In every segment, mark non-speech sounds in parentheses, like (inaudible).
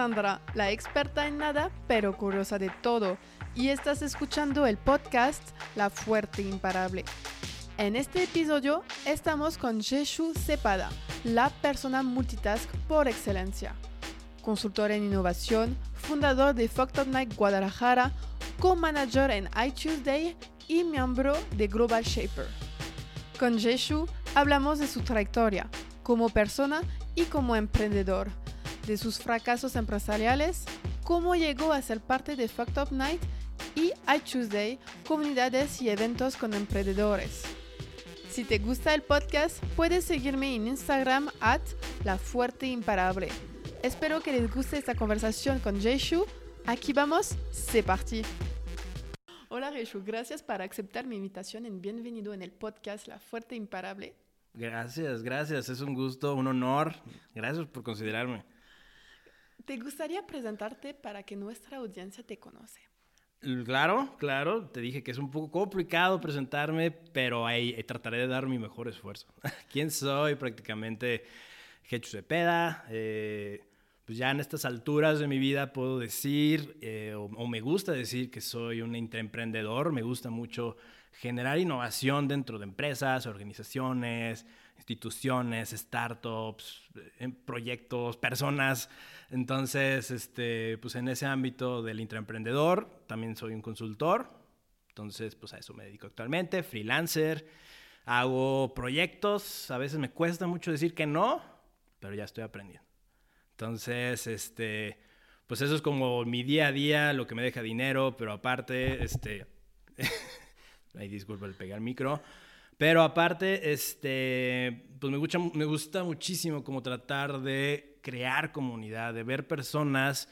Sandra, la experta en nada, pero curiosa de todo, y estás escuchando el podcast La Fuerte Imparable. En este episodio estamos con Jeshu Cepada, la persona multitask por excelencia. Consultor en innovación, fundador de Up Night Guadalajara, co-manager en iTuesday y miembro de Global Shaper. Con Jeshu hablamos de su trayectoria como persona y como emprendedor, de sus fracasos empresariales, cómo llegó a ser parte de Fucked Up Night y iTuesday, comunidades y eventos con emprendedores. Si te gusta el podcast, puedes seguirme en Instagram at La Fuerte Imparable. Espero que les guste esta conversación con Jeshu. Aquí vamos, c'est parti. Hola Jeshu, gracias por aceptar mi invitación y bienvenido en el podcast La Fuerte Imparable. Gracias, gracias, es un gusto, un honor. Gracias por considerarme. ¿Te gustaría presentarte para que nuestra audiencia te conoce? Claro, claro, te dije que es un poco complicado presentarme, pero ahí eh, trataré de dar mi mejor esfuerzo. (laughs) ¿Quién soy? Prácticamente Jechu Cepeda. Eh, pues ya en estas alturas de mi vida puedo decir, eh, o, o, me gusta decir que soy un emprendedor, me gusta mucho generar innovación dentro de empresas, organizaciones, instituciones, startups, proyectos, personas. Entonces, este, pues en ese ámbito del intraemprendedor, también soy un consultor. Entonces, pues a eso me dedico actualmente, freelancer. Hago proyectos, a veces me cuesta mucho decir que no, pero ya estoy aprendiendo. Entonces, este, pues eso es como mi día a día, lo que me deja dinero, pero aparte, este, (laughs) ahí disculpa el pegar micro, pero aparte, este, pues me gusta, me gusta muchísimo como tratar de crear comunidad, de ver personas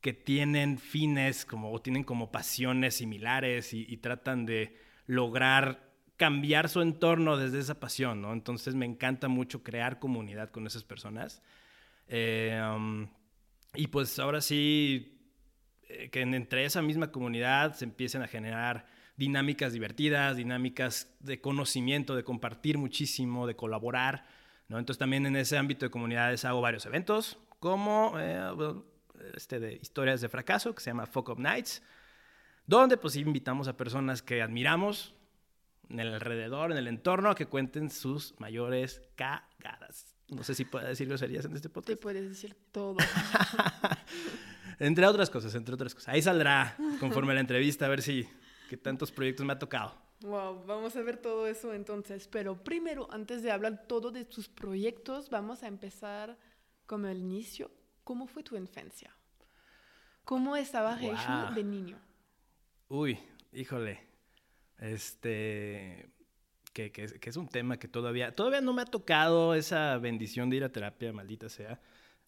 que tienen fines como, o tienen como pasiones similares y, tratan de lograr cambiar su entorno desde esa pasión, ¿no? Entonces me encanta mucho crear comunidad con esas personas. Eh, um, y pues ahora sí, eh, que entre esa misma comunidad se empiecen a generar dinámicas divertidas, dinámicas de conocimiento, de compartir muchísimo, de colaborar. ¿No? Entonces también en ese ámbito de comunidades hago varios eventos, como eh, este de historias de fracaso, que se llama Fuck Up Nights, donde pues invitamos a personas que admiramos en el alrededor, en el entorno, a que cuenten sus mayores cagadas. No sé si puedo decir groserías en este podcast. Te puedes decir todo. (laughs) entre otras cosas, entre otras cosas. Ahí saldrá conforme a la entrevista a ver si qué tantos proyectos me ha tocado. Wow, vamos a ver todo eso entonces. Pero primero, antes de hablar todo de tus proyectos, vamos a empezar como el inicio. ¿Cómo fue tu infancia? ¿Cómo estaba wow. de niño? Uy, híjole. Este, que, que, que, es un tema que todavía, todavía no me ha tocado esa bendición de ir a terapia, maldita sea.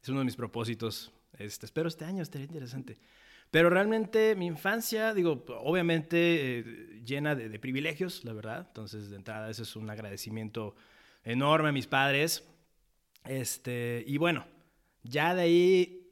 Es uno de mis propósitos. Este, espero este año, estaría interesante. Pero realmente mi infancia, digo, obviamente eh, llena de, de, privilegios, la verdad. Entonces, de entrada, eso es un agradecimiento enorme a mis padres. Este, y bueno, ya de ahí,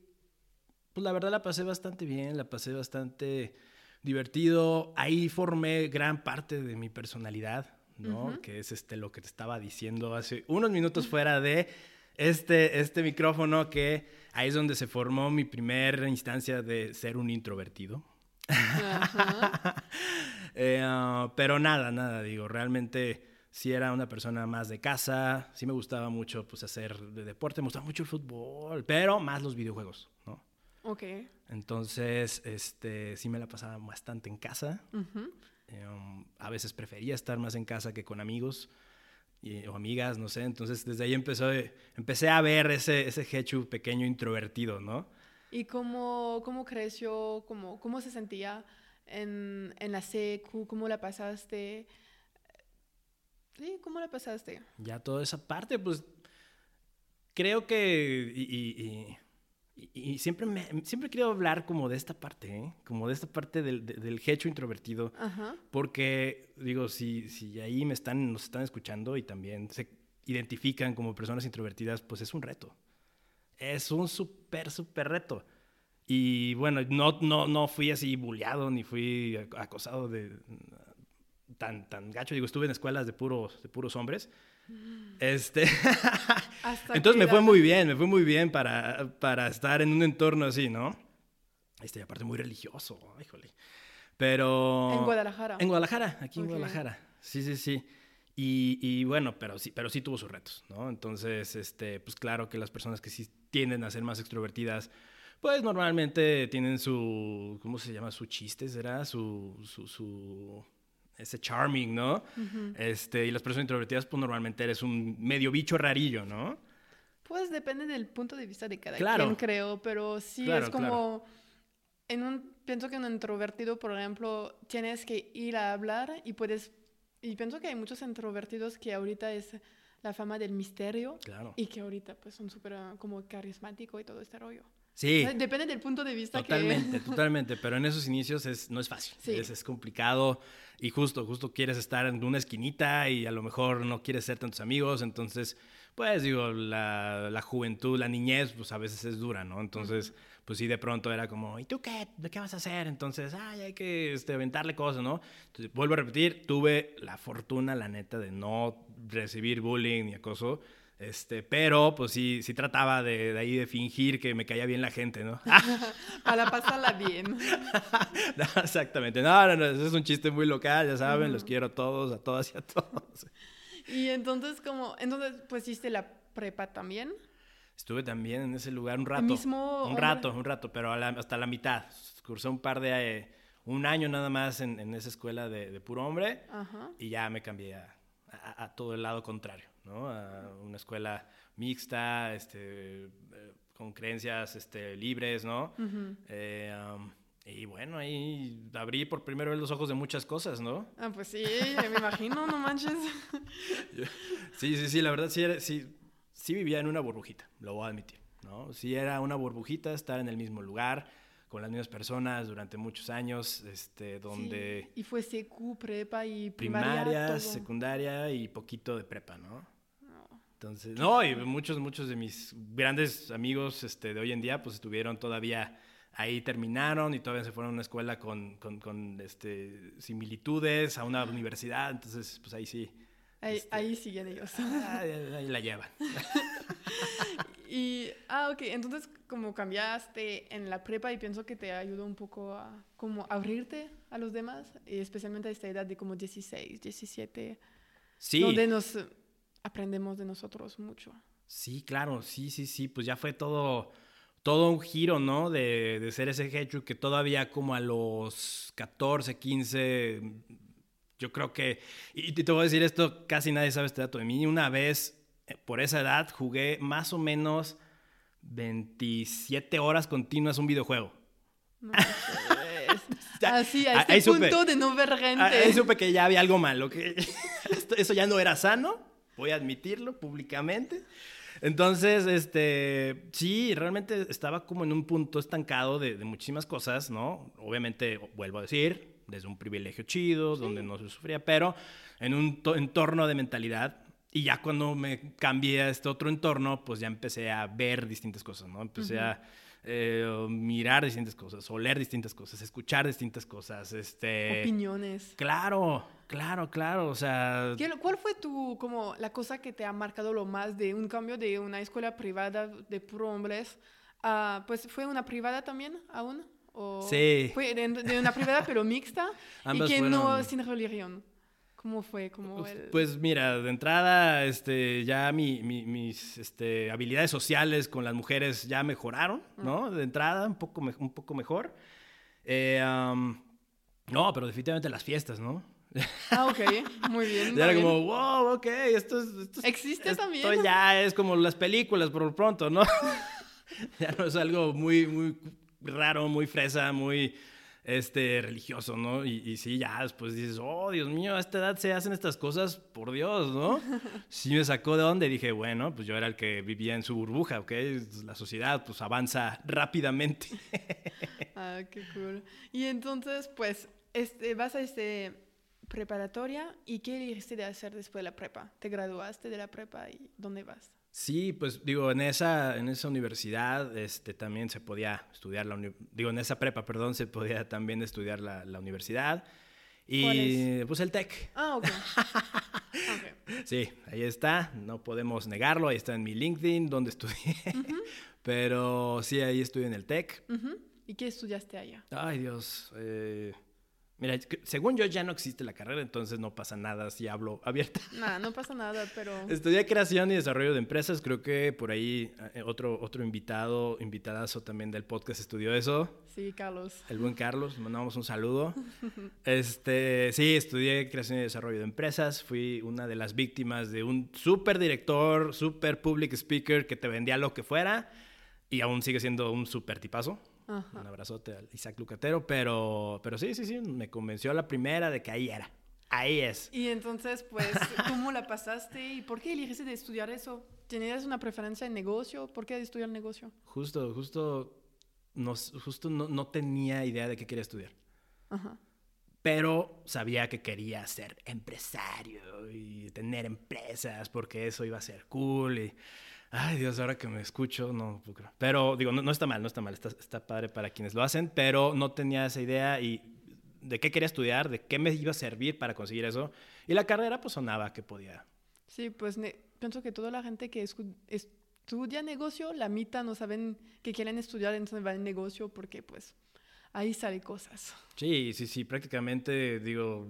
pues la verdad la pasé bastante bien, la pasé bastante divertido. Ahí formé gran parte de mi personalidad, ¿no? Uh -huh. Que es este, lo que te estaba diciendo hace unos minutos fuera de este, este micrófono que ahí es donde se formó mi primera instancia de ser un introvertido. (laughs) eh, uh, pero nada, nada, digo, realmente sí era una persona más de casa, sí me gustaba mucho pues hacer de deporte, me gustaba mucho el fútbol, pero más los videojuegos, ¿no? Ok. Entonces, este, sí me la pasaba bastante en casa. Uh -huh. eh, um, a veces prefería estar más en casa que con amigos y, o amigas, no sé. Entonces, desde ahí empezó, empecé a ver ese, ese Hechu pequeño introvertido, ¿no? ¿Y cómo, cómo creció? Cómo, ¿Cómo se sentía en, en la secu? ¿Cómo la pasaste? Sí, ¿cómo la pasaste? Ya toda esa parte, pues creo que... Y, y, y, y siempre, me, siempre quiero hablar como de esta parte, ¿eh? Como de esta parte del, del hecho introvertido. Ajá. Porque, digo, si, si ahí me están, nos están escuchando y también se identifican como personas introvertidas, pues es un reto. Es un súper, súper reto. Y bueno, no, no, no fui así bulleado ni fui acosado de, tan, tan gacho. Digo, estuve en escuelas de puros, de puros hombres. Este, (laughs) entonces me fue muy bien, me fue muy bien para, para estar en un entorno así, ¿no? Este, aparte muy religioso, híjole. Pero... En Guadalajara. En Guadalajara, aquí en Guadalajara. Sí, sí, sí. Y, y, bueno, pero sí, pero sí tuvo sus retos, ¿no? Entonces, este, pues claro que las personas que sí tienden a ser más extrovertidas, pues normalmente tienen su, ¿cómo se llama? Su chiste, ¿será? Su, su, su ese charming, ¿no? este, y las personas introvertidas, pues normalmente eres un medio bicho rarillo, ¿no? Pues depende del punto de vista de cada quien, creo, pero sí es como... En un, pienso que un introvertido, por ejemplo, tienes que ir a hablar y puedes... Y pienso que hay muchos introvertidos que ahorita es la fama del misterio y que ahorita pues son súper como carismático y todo este rollo. Sí. Depende del punto de vista totalmente, (laughs) Totalmente, pero en esos inicios es, no es fácil. Es, es, complicado y justo, justo quieres estar en una esquinita y a lo mejor no quieres ser tantos amigos, entonces, pues digo, la, la juventud, la niñez, pues a veces es dura, ¿no? Entonces, pues sí, de pronto era como, ¿y tú qué? ¿De qué vas a hacer? Entonces, ay, hay que este, aventarle cosas, ¿no? Entonces, vuelvo a repetir, tuve la fortuna, la neta, de no recibir bullying ni acoso este, pero pues sí, sí trataba de, de, ahí de fingir que me caía bien la gente, ¿no? (laughs) Para pasarla bien. (laughs) exactamente. No, no, no, es un chiste muy local, ya saben, los quiero a todos, a todas y a todos. Y entonces, como, entonces, pues hiciste la prepa también. Estuve también en ese lugar un rato. mismo un rato, un rato, pero hasta la mitad. Cursé un par de, eh, un año nada más en, en esa escuela de, de puro hombre y ya me cambié a, a todo el lado contrario. ¿No? A una escuela mixta, este, con creencias este, libres, ¿no? Eh, y bueno, ahí abrí por primera vez los ojos de muchas cosas, ¿no? Ah, pues sí, me imagino, no manches. (laughs) sí, sí, sí, la verdad sí, sí, sí vivía en una burbujita, lo voy a admitir, ¿no? Sí era una burbujita estar en el mismo lugar, con las mismas personas durante muchos años, este, donde... y fue secu, prepa y primaria, Primaria, secundaria y poquito de prepa, ¿no? Entonces, no, y muchos, muchos de mis grandes amigos este, de hoy en día, pues estuvieron todavía ahí, terminaron y todavía se fueron a una escuela con, con, con este, similitudes, a una universidad, entonces, pues ahí sí. Ahí, este, ahí siguen ellos. Ahí, la llevan. (laughs) y, ah, ok, entonces como cambiaste en la prepa y pienso que te ayudó un poco a como abrirte a los demás, especialmente a esta edad de como 16, 17. Sí. Donde nos aprendemos de nosotros mucho. Sí, claro, sí, sí, sí, pues ya fue todo, todo un giro, ¿no? De, de ser ese hecho que todavía como a los 14, 15, yo creo que, y te voy a decir esto, casi nadie sabe este dato de mí, una vez eh, por esa edad jugué más o menos 27 horas continuas un videojuego. No, (laughs) (laughs) Así, a este punto de no ver gente. Ahí supe que ya había algo malo, que (laughs) eso ya no era sano voy a admitirlo públicamente. Entonces, este, sí, realmente estaba como en un punto estancado de, muchísimas cosas, ¿no? Obviamente, vuelvo a decir, desde un privilegio chido, donde no se sufría, pero en un entorno de mentalidad. Y ya cuando me cambié a este otro entorno, pues ya empecé a ver distintas cosas, ¿no? Empecé a eh, mirar distintas cosas, oler distintas cosas, escuchar distintas cosas, este... Opiniones. Claro, claro, claro, o sea... ¿Cuál fue tu, como, la cosa que te ha marcado lo más de un cambio de una escuela privada de puro hombres pues, ¿fue una privada también aún? ¿O sí. Fue de, una privada pero mixta (laughs) y que no sin religión. ¿Cómo fue? como pues, pues, mira, de entrada, este, ya mi, mis este, habilidades sociales con las mujeres ya mejoraron, ¿no? De entrada, un poco, un poco mejor. Eh, no, pero definitivamente las fiestas, ¿no? Ah, ok, muy bien. (laughs) ya era como, wow, ok, esto es... Esto ¿Existe esto también? ya es como las películas por lo pronto, ¿no? (laughs) (laughs) ya no es algo muy, muy raro, muy fresa, muy este, religioso, ¿no? Y, y, sí, ya después dices, oh, Dios mío, a esta edad se hacen estas cosas, por Dios, ¿no? Sí me sacó de donde dije, bueno, pues yo era el que vivía en su burbuja, ¿ok? La sociedad, pues avanza rápidamente. ah, qué cool. Y entonces, pues, este, vas a este preparatoria y ¿qué elegiste de hacer después de la prepa? ¿Te graduaste de la prepa y dónde vas? Sí, pues digo, en esa, en esa universidad este, también se podía estudiar la digo, en esa prepa, perdón, se podía también estudiar la, la universidad. Y pues el TEC. Ah, (laughs) ok. Sí, ahí está, no podemos negarlo, ahí está en mi LinkedIn donde estudié. (laughs) Pero sí, ahí estudié en el TEC. ¿Y qué estudiaste allá? Ay, Dios. Eh, Mira, según yo ya no existe la carrera, entonces no pasa nada si hablo abierta. (laughs) Nada, no pasa nada, pero... (laughs) Estudié creación y desarrollo de empresas. Creo que por ahí eh, otro, otro invitado, invitadazo también del podcast estudió eso. Sí, Carlos. (laughs) El buen Carlos, mandamos un saludo. Este, sí, estudié creación y desarrollo de empresas. Fui una de las víctimas de un súper director, súper public speaker que te vendía lo que fuera y aún sigue siendo un súper tipazo. Un abrazote al Isaac Lucatero, pero, pero sí, sí, sí, me convenció la primera de que ahí era. Ahí es. Y entonces, pues, (laughs) ¿cómo la pasaste y por qué elegiste de estudiar eso? ¿Tenías una preferencia en negocio? ¿Por qué de estudiar negocio? Justo, justo, no, justo no, no tenía idea de qué quería estudiar. Ajá. Pero sabía que quería ser empresario y tener empresas porque eso iba a ser cool y Ay, Dios, ahora que me escucho, no Pero digo, no, está mal, no está mal, está, está, padre para quienes lo hacen, pero no tenía esa idea y de qué quería estudiar, de qué me iba a servir para conseguir eso. Y la carrera, pues sonaba que podía. Sí, pues pienso que toda la gente que estudia negocio, la mitad no saben que quieren estudiar, entonces van en negocio porque, pues, ahí salen cosas. Sí, sí, sí, prácticamente, digo,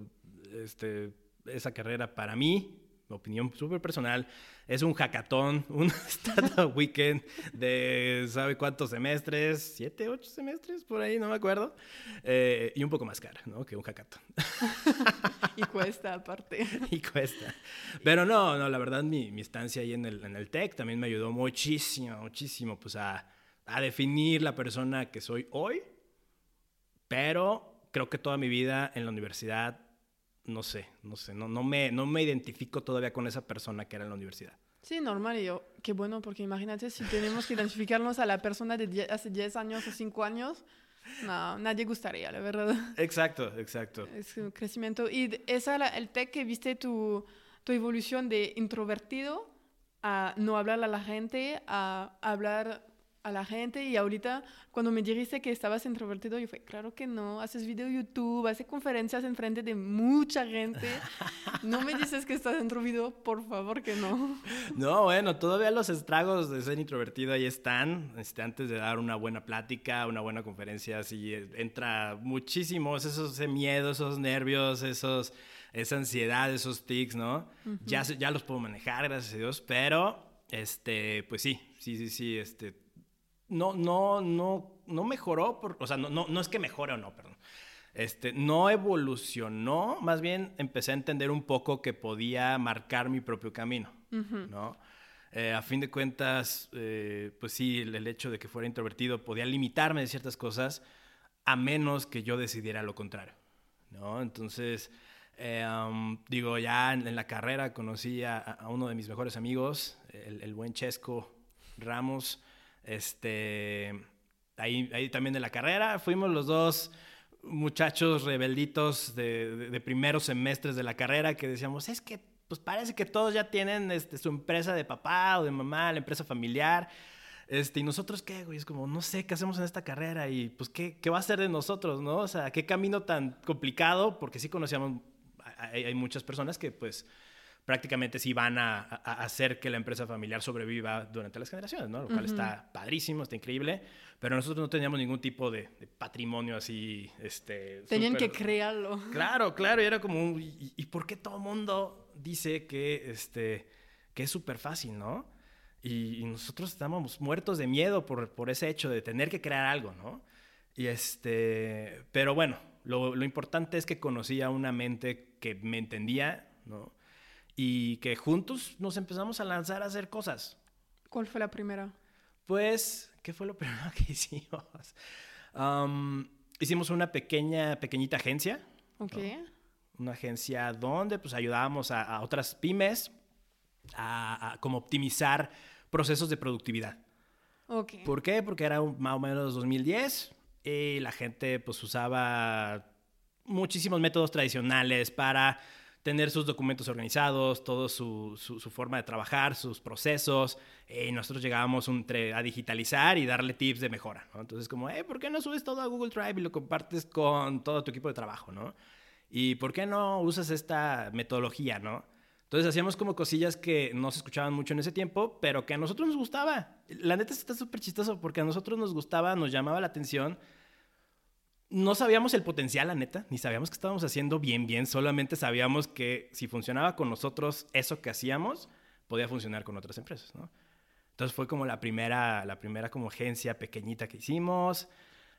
este, esa carrera para mí opinión súper personal, es un hackathon, (laughs) un startup weekend de, ¿sabe cuántos semestres? ¿Siete, ocho semestres? Por ahí, no me acuerdo. Eh, y un poco más caro, ¿no? Que un hackathon. (laughs) y cuesta aparte. (laughs) y cuesta. Pero no, no, la verdad mi, mi estancia ahí en el, en el TEC también me ayudó muchísimo, muchísimo, pues a, a definir la persona que soy hoy. Pero creo que toda mi vida en la universidad no sé, no sé, no, no, me, no me identifico todavía con esa persona que era en la universidad. Sí, normal, y yo, qué bueno, porque imagínate si tenemos que identificarnos a la persona de hace 10 años o 5 años, no, nadie gustaría, la verdad. Exacto, exacto. Es un crecimiento. Y esa el tech que viste tu, tu evolución de introvertido a no hablar a la gente, a hablar a la gente y ahorita cuando me dijiste que estabas introvertido, yo fue, claro que no, haces video YouTube, haces conferencias en frente de mucha gente, no me dices que estás introvertido, por favor que no. (laughs) No, bueno, todavía los estragos de ser introvertido ahí están, este, antes de dar una buena plática, una buena conferencia, así entra muchísimos esos miedos, esos nervios, esos, esa ansiedad, esos tics, ¿no? ya, ya los puedo manejar, gracias a Dios, pero, este, pues sí, sí, sí, sí, este no, no, no, no mejoró, por, o sea, no, no, no es que mejore o no, perdón. Este, no evolucionó, más bien empecé a entender un poco que podía marcar mi propio camino, ¿no? Eh, a fin de cuentas, eh, pues sí, el, hecho de que fuera introvertido podía limitarme de ciertas cosas, a menos que yo decidiera lo contrario, ¿no? Entonces, eh, digo, ya en, la carrera conocí a, uno de mis mejores amigos, el, el buen Chesco Ramos, este, ahí, ahí también de la carrera, fuimos los dos muchachos rebelditos de, primeros semestres de la carrera que decíamos, es que pues parece que todos ya tienen este, su empresa de papá o de mamá, la empresa familiar. Este, y nosotros qué, güey, es como, no sé qué hacemos en esta carrera y pues qué, qué va a ser de nosotros, ¿no? O sea, qué camino tan complicado, porque sí conocíamos, hay muchas personas que pues prácticamente sí van a, hacer que la empresa familiar sobreviva durante las generaciones, ¿no? Lo cual está padrísimo, está increíble, pero nosotros no teníamos ningún tipo de, patrimonio así, este... Tenían que crearlo. Claro, claro, y era como, ¿y, por qué todo el mundo dice que, este, que es súper fácil, ¿no? Y, nosotros estábamos muertos de miedo por, por ese hecho de tener que crear algo, ¿no? Y este, pero bueno, lo, lo importante es que conocía una mente que me entendía, ¿no? Y que juntos nos empezamos a lanzar a hacer cosas. ¿Cuál fue la primera? Pues, ¿qué fue lo primero (laughs) que hicimos? hicimos una pequeña, pequeñita agencia. Ok. Una agencia donde pues ayudábamos a, otras pymes a, a, como optimizar procesos de productividad. Okay. ¿Por qué? Porque era más o menos 2010 y la gente pues usaba muchísimos métodos tradicionales para tener sus documentos organizados, toda su, su, forma de trabajar, sus procesos. y nosotros llegábamos a digitalizar y darle tips de mejora. ¿no? Entonces, como, eh, ¿por qué no subes todo a Google Drive y lo compartes con todo tu equipo de trabajo? ¿no? ¿Y por qué no usas esta metodología, no? Entonces hacíamos como cosillas que no se escuchaban mucho en ese tiempo, pero que a nosotros nos gustaba. La neta está súper chistoso porque a nosotros nos gustaba, nos llamaba la atención. No sabíamos el potencial, la neta, ni sabíamos que estábamos haciendo bien, bien. Solamente sabíamos que si funcionaba con nosotros eso que hacíamos, podía funcionar con otras empresas, ¿no? Entonces fue como la primera, la primera como agencia pequeñita que hicimos.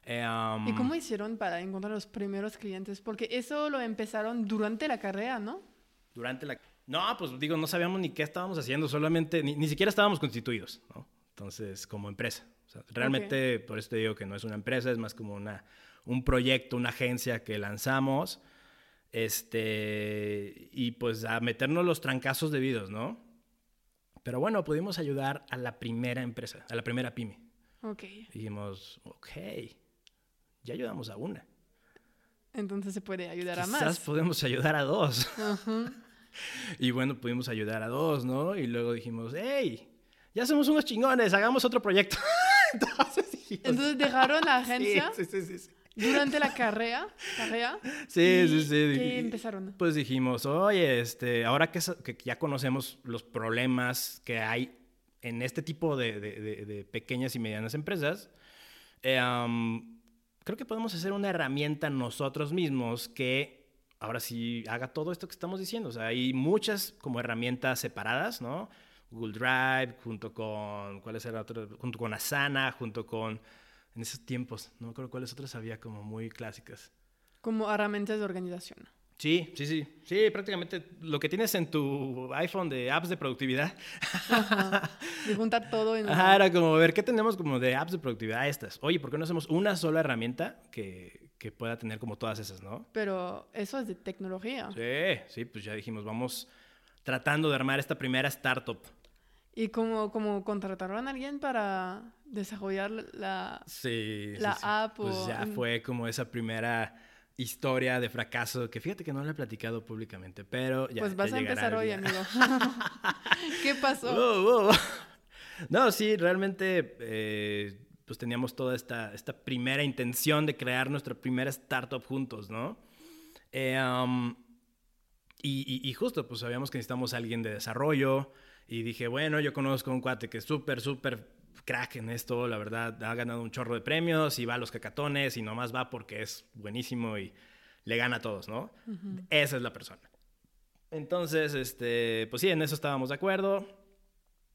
Eh, ¿Y cómo hicieron para encontrar los primeros clientes? Porque eso lo empezaron durante la carrera, ¿no? Durante la... No, pues digo, no sabíamos ni qué estábamos haciendo, solamente, ni, ni siquiera estábamos constituidos, ¿no? Entonces, como empresa. realmente, por eso te digo que no es una empresa, es más como una, un proyecto, una agencia que lanzamos, este, y pues a meternos los trancazos debidos, ¿no? Pero bueno, pudimos ayudar a la primera empresa, a la primera pyme. Ok. dijimos, ok, ya ayudamos a una. Entonces se puede ayudar a más. Quizás podemos ayudar a dos. (laughs) (laughs) y bueno, pudimos ayudar a dos, ¿no? Y luego dijimos, hey, ya somos unos chingones, hagamos otro proyecto. (laughs) Entonces, dejaron la agencia. Sí, sí, sí, Durante la carrera, carrera sí, sí, sí. ¿Qué empezaron? Pues dijimos, oye, este, ahora que, que, ya conocemos los problemas que hay en este tipo de, de, de, pequeñas y medianas empresas, eh, creo que podemos hacer una herramienta nosotros mismos que ahora sí haga todo esto que estamos diciendo. O sea, hay muchas como herramientas separadas, ¿no? Google Drive, junto con, ¿cuál es el otro? Junto con Asana, junto con, en esos tiempos, no me acuerdo cuáles otras había como muy clásicas. Como herramientas de organización. Sí, sí, sí. Sí, prácticamente lo que tienes en tu iPhone de apps de productividad. Ajá. De juntar todo en... (laughs) Ajá, era como ver qué tenemos como de apps de productividad estas. Oye, ¿por qué no hacemos una sola herramienta que, que pueda tener como todas esas, no? Pero eso es de tecnología. Sí, sí, pues ya dijimos, vamos tratando de armar esta primera startup. ¿Y como, como contrataron a alguien para desarrollar la, sí, la app? Pues ya fue como esa primera historia de fracaso que fíjate que no lo he platicado públicamente, pero ya. Pues vas a empezar hoy, amigo. (laughs) ¿Qué pasó? (laughs) No, sí, realmente eh, pues teníamos toda esta, esta primera intención de crear nuestra primera startup juntos, ¿no? Eh, um, y, y, justo, pues sabíamos que necesitamos a alguien de desarrollo y dije, bueno, yo conozco a un cuate que es súper, súper crack en esto, la verdad, ha ganado un chorro de premios y va a los cacatones y nomás va porque es buenísimo y le gana a todos, ¿no? Esa es la persona. Entonces, este, pues sí, en eso estábamos de acuerdo.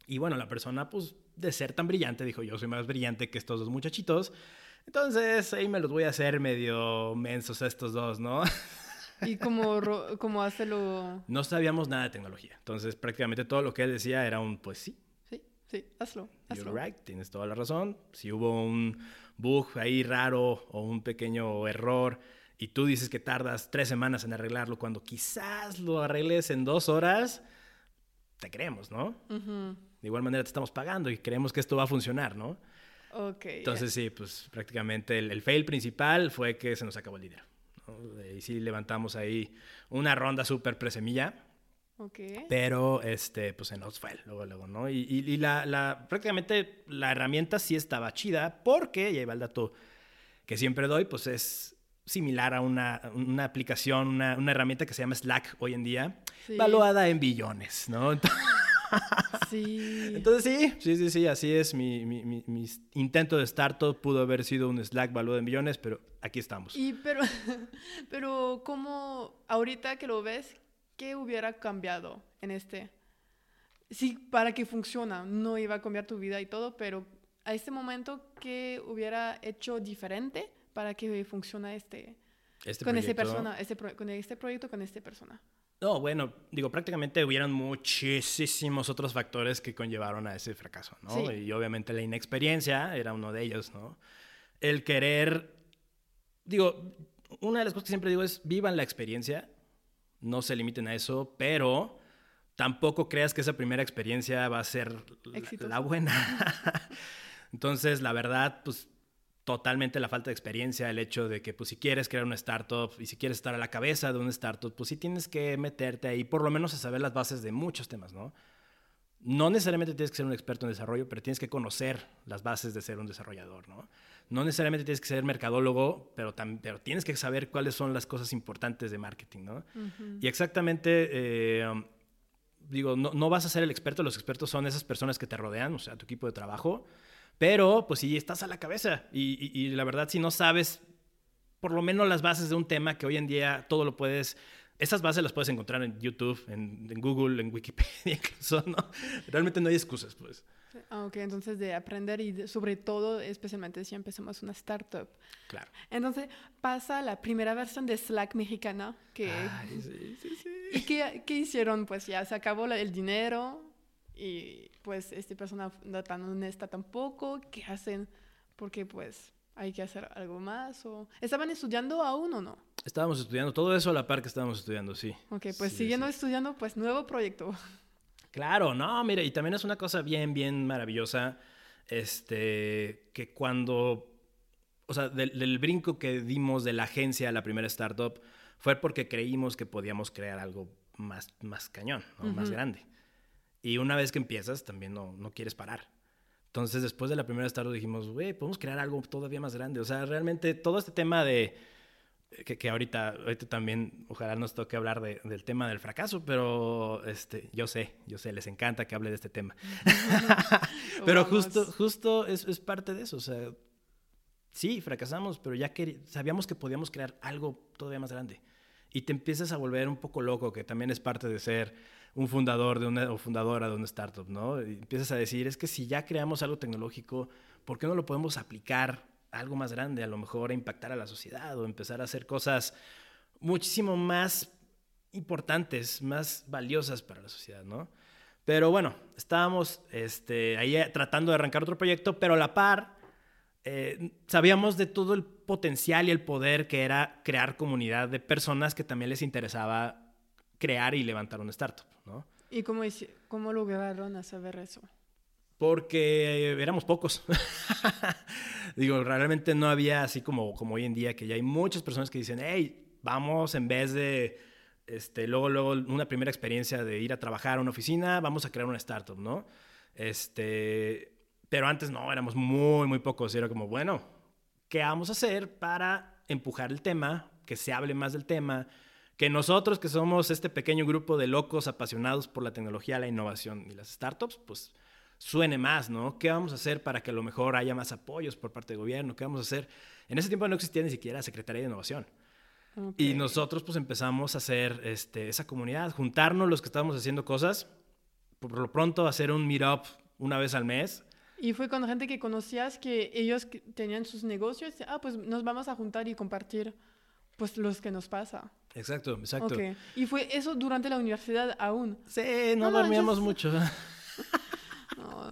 Y bueno, la persona, pues, de ser tan brillante, dijo, yo soy más brillante que estos dos muchachitos. Entonces, ahí me los voy a hacer medio mensos a estos dos, ¿no? ¿Y cómo, cómo hace lo...? No sabíamos nada de tecnología. Entonces, prácticamente todo lo que él decía era un, pues sí, Sí, hazlo. hazlo. You're right, tienes toda la razón. Si hubo un bug ahí raro o un pequeño error y tú dices que tardas tres semanas en arreglarlo cuando quizás lo arregles en dos horas, te creemos, ¿no? De igual manera te estamos pagando y creemos que esto va a funcionar, ¿no? Ok. Entonces sí, pues prácticamente el, fail principal fue que se nos acabó el dinero. Y sí levantamos ahí una ronda súper presemilla pero, este, pues se nos fue luego, luego, ¿no? Y, y, la, la, prácticamente la herramienta sí estaba chida porque, y ahí va el dato que siempre doy, pues es similar a una, una aplicación, una, una, herramienta que se llama Slack hoy en día, valuada en billones, ¿no? (laughs) sí. Entonces sí, sí, sí, sí, así es. Mi, mi, mi, mi, intento de startup pudo haber sido un Slack valuado en billones, pero aquí estamos. Y pero, (laughs) pero ¿cómo ahorita que lo ves, ¿qué hubiera cambiado en este? Sí, para que funciona, no iba a cambiar tu vida y todo, pero a este momento, ¿qué hubiera hecho diferente para que funcione este, este con esta persona, este con este proyecto, con esta persona? No, bueno, digo, prácticamente hubieron muchísimos otros factores que conllevaron a ese fracaso, ¿no? Y obviamente la inexperiencia era uno de ellos, ¿no? El querer, digo, una de las cosas que siempre digo es, vivan la experiencia, no se limiten a eso, pero tampoco creas que esa primera experiencia va a ser la buena. (laughs) Entonces, la verdad, pues totalmente la falta de experiencia, el hecho de que pues si quieres crear una startup y si quieres estar a la cabeza de una startup, pues sí tienes que meterte ahí, por lo menos a saber las bases de muchos temas, ¿no? No necesariamente tienes que ser un experto en desarrollo, pero tienes que conocer las bases de ser un desarrollador, ¿no? No necesariamente tienes que ser mercadólogo, pero, pero tienes que saber cuáles son las cosas importantes de marketing, ¿no? Y exactamente, eh, digo, no, no, vas a ser el experto, los expertos son esas personas que te rodean, o sea, tu equipo de trabajo, pero pues si estás a la cabeza y, y, la verdad si no sabes por lo menos las bases de un tema que hoy en día todo lo puedes esas bases las puedes encontrar en YouTube, en, en Google, en Wikipedia, (laughs) incluso, ¿no? Realmente no hay excusas, pues. Ah, ok, entonces de aprender y sobre todo, especialmente si empezamos una startup. Claro. Entonces pasa la primera versión de Slack mexicana que... Ay, sí, sí, sí. ¿Y qué, qué, hicieron? Pues ya se acabó el dinero y pues esta persona no tan honesta tampoco. ¿Qué hacen? Porque pues hay que hacer algo más o... ¿Estaban estudiando aún o no? Estábamos estudiando, todo eso a la par que estábamos estudiando, sí. Ok, pues siguiendo estudiando, pues nuevo proyecto. Claro, no, mire, y también es una cosa bien, bien maravillosa, este, que cuando, o sea, del, brinco que dimos de la agencia a la primera startup fue porque creímos que podíamos crear algo más, más cañón, más grande. Y una vez que empiezas, también no, no quieres parar. Entonces, después de la primera startup dijimos, güey, podemos crear algo todavía más grande. O sea, realmente todo este tema de que, ahorita, ahorita también ojalá nos toque hablar del tema del fracaso, pero este, yo sé, yo sé, les encanta que hable de este tema. (laughs) pero justo, justo es, es, parte de eso, o sea, sí, fracasamos, pero ya que sabíamos que podíamos crear algo todavía más grande. Y te empiezas a volver un poco loco, que también es parte de ser un fundador de una, o fundadora de una startup, ¿no? Y empiezas a decir, es que si ya creamos algo tecnológico, ¿por qué no lo podemos aplicar algo más grande, a lo mejor impactar a la sociedad o empezar a hacer cosas muchísimo más importantes, más valiosas para la sociedad, ¿no? Pero bueno, estábamos este, ahí eh, tratando de arrancar otro proyecto, pero a la par eh, sabíamos de todo el potencial y el poder que era crear comunidad de personas que también les interesaba crear y levantar una startup, ¿no? ¿Y cómo, cómo lograron saber eso? Porque éramos pocos. (laughs) Digo, realmente no había así como, como hoy en día, que ya hay muchas personas que dicen, hey, vamos en vez de, este, luego, luego, una primera experiencia de ir a trabajar a una oficina, vamos a crear una startup, ¿no? Este, pero antes no, éramos muy, muy pocos. Era como, bueno, ¿qué vamos a hacer para empujar el tema, que se hable más del tema? Que nosotros, que somos este pequeño grupo de locos apasionados por la tecnología, la innovación y las startups, pues suene más, ¿no? ¿Qué vamos a hacer para que a lo mejor haya más apoyos por parte del gobierno? ¿Qué vamos a hacer? En ese tiempo no existía ni siquiera Secretaría de Innovación. Y nosotros pues empezamos a hacer este, esa comunidad, juntarnos los que estábamos haciendo cosas, por lo pronto hacer un meetup una vez al mes. Y fue con gente que conocías que ellos tenían sus negocios, ah, pues nos vamos a juntar y compartir pues los que nos pasa. Exacto, exacto. Y fue eso durante la universidad aún. Sí, no, dormíamos mucho. (laughs)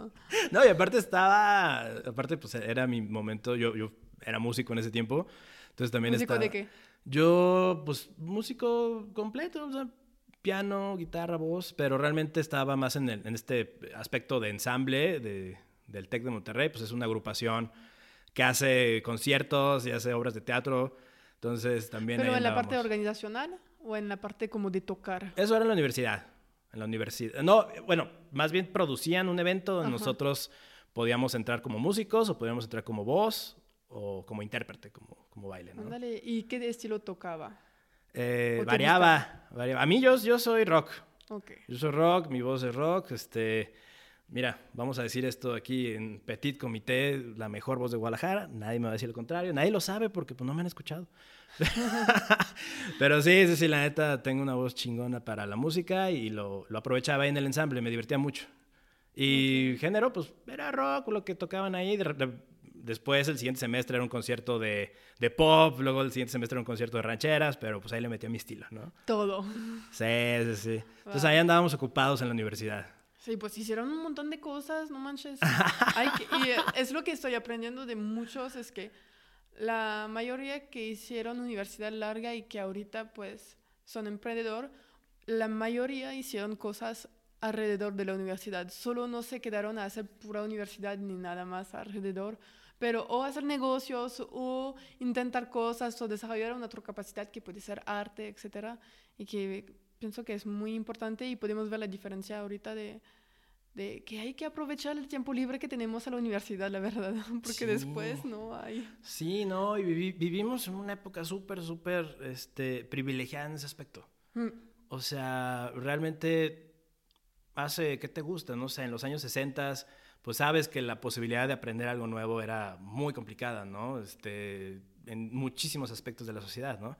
(laughs) No. y aparte estaba, aparte pues era mi momento, yo, yo era músico en ese tiempo, entonces también ¿Músico de qué? Yo, pues músico completo, o sea, piano, guitarra, voz, pero realmente estaba más en, en este aspecto de ensamble de, del TEC de Monterrey, pues es una agrupación que hace conciertos y hace obras de teatro, entonces también... ¿Pero en la parte organizacional o en la parte como de tocar? Eso era en la universidad en la universidad. No, bueno, más bien producían un evento donde nosotros podíamos entrar como músicos o podíamos entrar como voz o como intérprete, como, como baile. ¿no? ¿Y qué estilo tocaba? Eh, variaba, variaba, A mí yo, yo soy rock. Okay. Yo soy rock, mi voz es rock. Este, mira, vamos a decir esto aquí en Petit Comité, la mejor voz de Guadalajara. Nadie me va a decir lo contrario. Nadie lo sabe porque pues, no me han escuchado. (laughs) Pero sí, sí, sí, la neta, tengo una voz chingona para la música y lo, lo aprovechaba ahí en el ensamble, me divertía mucho. Y género, pues era rock, lo que tocaban ahí. después, el siguiente semestre era un concierto de, de, pop, luego el siguiente semestre era un concierto de rancheras, pero pues ahí le metí a mi estilo, ¿no? Todo. Sí, sí, sí. Entonces ahí andábamos ocupados en la universidad. Sí, pues hicieron un montón de cosas, no manches. (laughs) y es lo que estoy aprendiendo de muchos, es que la mayoría que hicieron universidad larga y que ahorita pues son emprendedor, la mayoría hicieron cosas alrededor de la universidad. Solo no se quedaron a hacer pura universidad ni nada más alrededor, pero o hacer negocios o intentar cosas o desarrollar una otra capacidad que puede ser arte, etcétera, y que pienso que es muy importante y podemos ver la diferencia ahorita de de que hay que aprovechar el tiempo libre que tenemos a la universidad, la verdad, (laughs) porque después no hay. Sí, no, y vivimos en una época súper, súper este, privilegiada en ese aspecto. Mm. O sea, realmente hace, ¿qué te gusta? No sé, en los años 60, pues sabes que la posibilidad de aprender algo nuevo era muy complicada, ¿no? Este, en muchísimos aspectos de la sociedad, ¿no?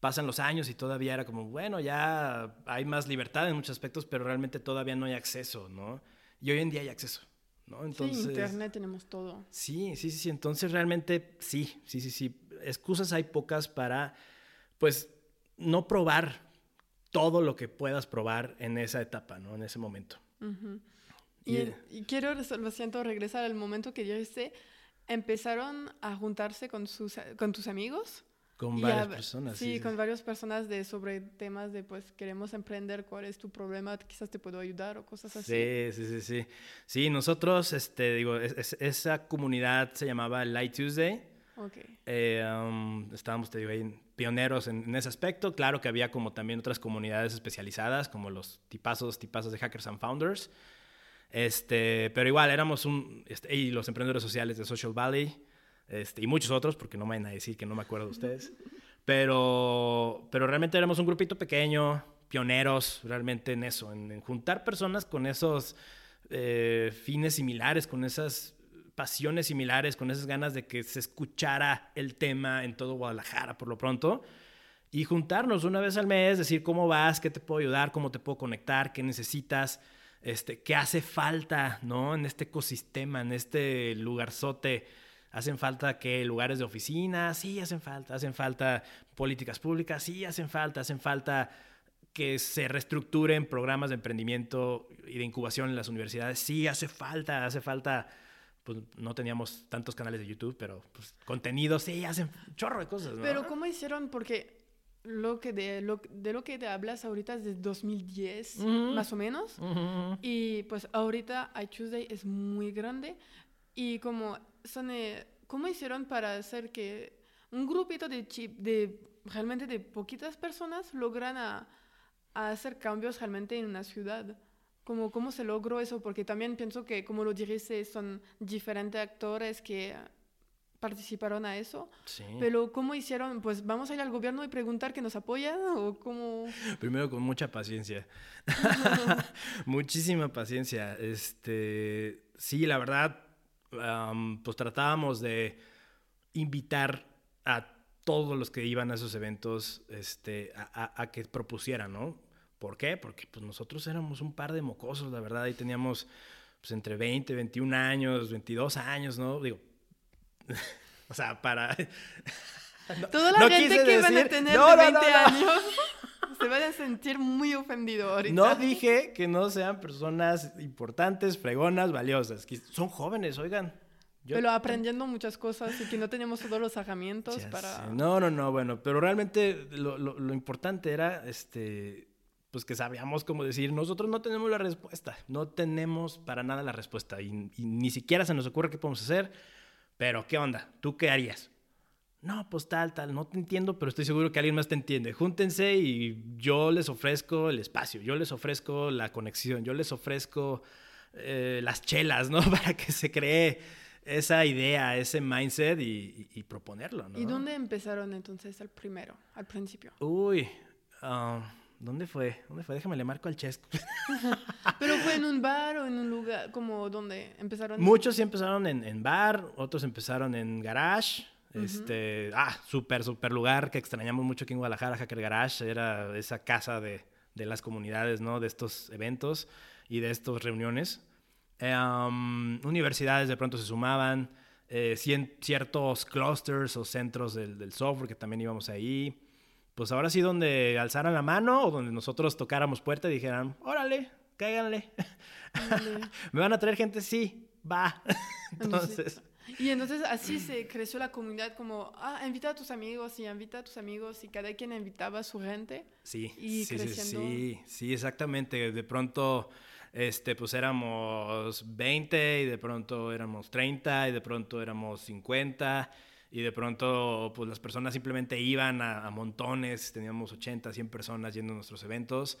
Pasan los años y todavía era como, bueno, ya hay más libertad en muchos aspectos, pero realmente todavía no hay acceso, ¿no? Y hoy en día hay acceso, ¿no? Entonces, sí, internet tenemos todo. Sí, sí, sí, sí. Entonces realmente sí, sí, sí, sí. Excusas hay pocas para, pues, no probar todo lo que puedas probar en esa etapa, ¿no? En ese momento. y, y, quiero, lo siento, regresar al momento que dijiste, empezaron a juntarse con, sus, con tus amigos con varias personas. Sí, con varias personas de sobre temas de pues queremos emprender, cuál es tu problema, quizás te puedo ayudar o cosas así. Sí, sí, sí, sí. Sí, nosotros, este, digo, esa comunidad se llamaba Light Tuesday. Ok. Eh, um, estábamos, te digo, ahí pioneros en, ese aspecto. Claro que había como también otras comunidades especializadas, como los tipazos, tipazos de Hackers and Founders. Este, pero igual éramos un, este, y los emprendedores sociales de Social Valley. Este, y muchos otros, porque no me van a decir que no me acuerdo de ustedes. Pero, pero realmente éramos un grupito pequeño, pioneros realmente en eso, en, juntar personas con esos eh, fines similares, con esas pasiones similares, con esas ganas de que se escuchara el tema en todo Guadalajara por lo pronto. Y juntarnos una vez al mes, decir cómo vas, qué te puedo ayudar, cómo te puedo conectar, qué necesitas, este, qué hace falta, ¿no? En este ecosistema, en este lugarzote Hacen falta que lugares de oficina, sí, hacen falta, hacen falta políticas públicas, sí, hacen falta, hacen falta que se reestructuren programas de emprendimiento y de incubación en las universidades, sí, hace falta, hace falta pues no teníamos tantos canales de YouTube, pero pues contenido, sí, hacen chorro de cosas. ¿no? Pero ¿cómo hicieron? Porque lo que de, lo, de lo que te hablas ahorita es de 2010, más o menos. Y pues ahorita iTuesday es muy grande. Y como son, eh, ¿cómo hicieron para hacer que un grupito de, chip, de realmente de poquitas personas logran a, hacer cambios realmente en una ciudad? ¿Cómo, ¿Cómo se logró eso? Porque también pienso que, como lo dijiste, son diferentes actores que participaron a eso. Sí. Pero ¿cómo hicieron? Pues vamos a ir al gobierno y preguntar que nos apoya o cómo... Primero con mucha paciencia. (laughs) (laughs) Muchísima paciencia. Este, sí, la verdad, pues tratábamos de invitar a todos los que iban a esos eventos este, a, que propusieran, ¿no? ¿Por qué? Porque pues, nosotros éramos un par de mocosos, la verdad, y teníamos pues, entre 20, 21 años, 22 años, ¿no? Digo, (laughs) o sea, para... Toda la (laughs) gente que iban a tener de 20 años (laughs) se van a sentir muy ofendido ahorita. No dije que no sean personas importantes, fregonas, valiosas. son jóvenes, oigan. pero aprendiendo muchas cosas y que no teníamos todos los herramientas para... No, no, no, bueno, pero realmente lo, lo, importante era, este, pues que sabíamos cómo decir, nosotros no tenemos la respuesta, no tenemos para nada la respuesta y, y ni siquiera se nos ocurre qué podemos hacer, pero ¿qué onda? ¿Tú qué harías? No, pues tal, tal, no te entiendo, pero estoy seguro que alguien más te entiende. Júntense y yo les ofrezco el espacio, yo les ofrezco la conexión, yo les ofrezco eh, las chelas, ¿no? (laughs) Para que se cree esa idea, ese mindset y, proponerlo, ¿no? ¿Y dónde empezaron entonces al primero, al principio? Uy, ah, ¿dónde fue? ¿Dónde fue? Déjame le marco al chesco. (laughs) ¿Pero fue en un bar o en un lugar como donde empezaron? Muchos sí empezaron en, en bar, otros empezaron en garage. Este, ah, súper, súper lugar que extrañamos mucho aquí en Guadalajara, Hacker Garage, era esa casa de, de las comunidades, ¿no? De estos eventos y de estas reuniones. Em, universidades de pronto se sumaban, eh, ciertos clusters o centros del, del, software que también íbamos ahí. Pues ahora sí donde alzaran la mano o donde nosotros tocáramos puerta y dijeran, órale, cáiganle. (laughs) ¿Me van a traer gente? Sí, va. Entonces... Y entonces así se creció la comunidad como, ah, invita a tus amigos y invita a tus amigos y cada quien invitaba a su gente. Sí, y sí, creciendo. sí, sí, exactamente. De pronto, este, pues éramos 20 y de pronto éramos 30 y de pronto éramos 50 y de pronto pues las personas simplemente iban a, montones, teníamos 80, 100 personas yendo a nuestros eventos.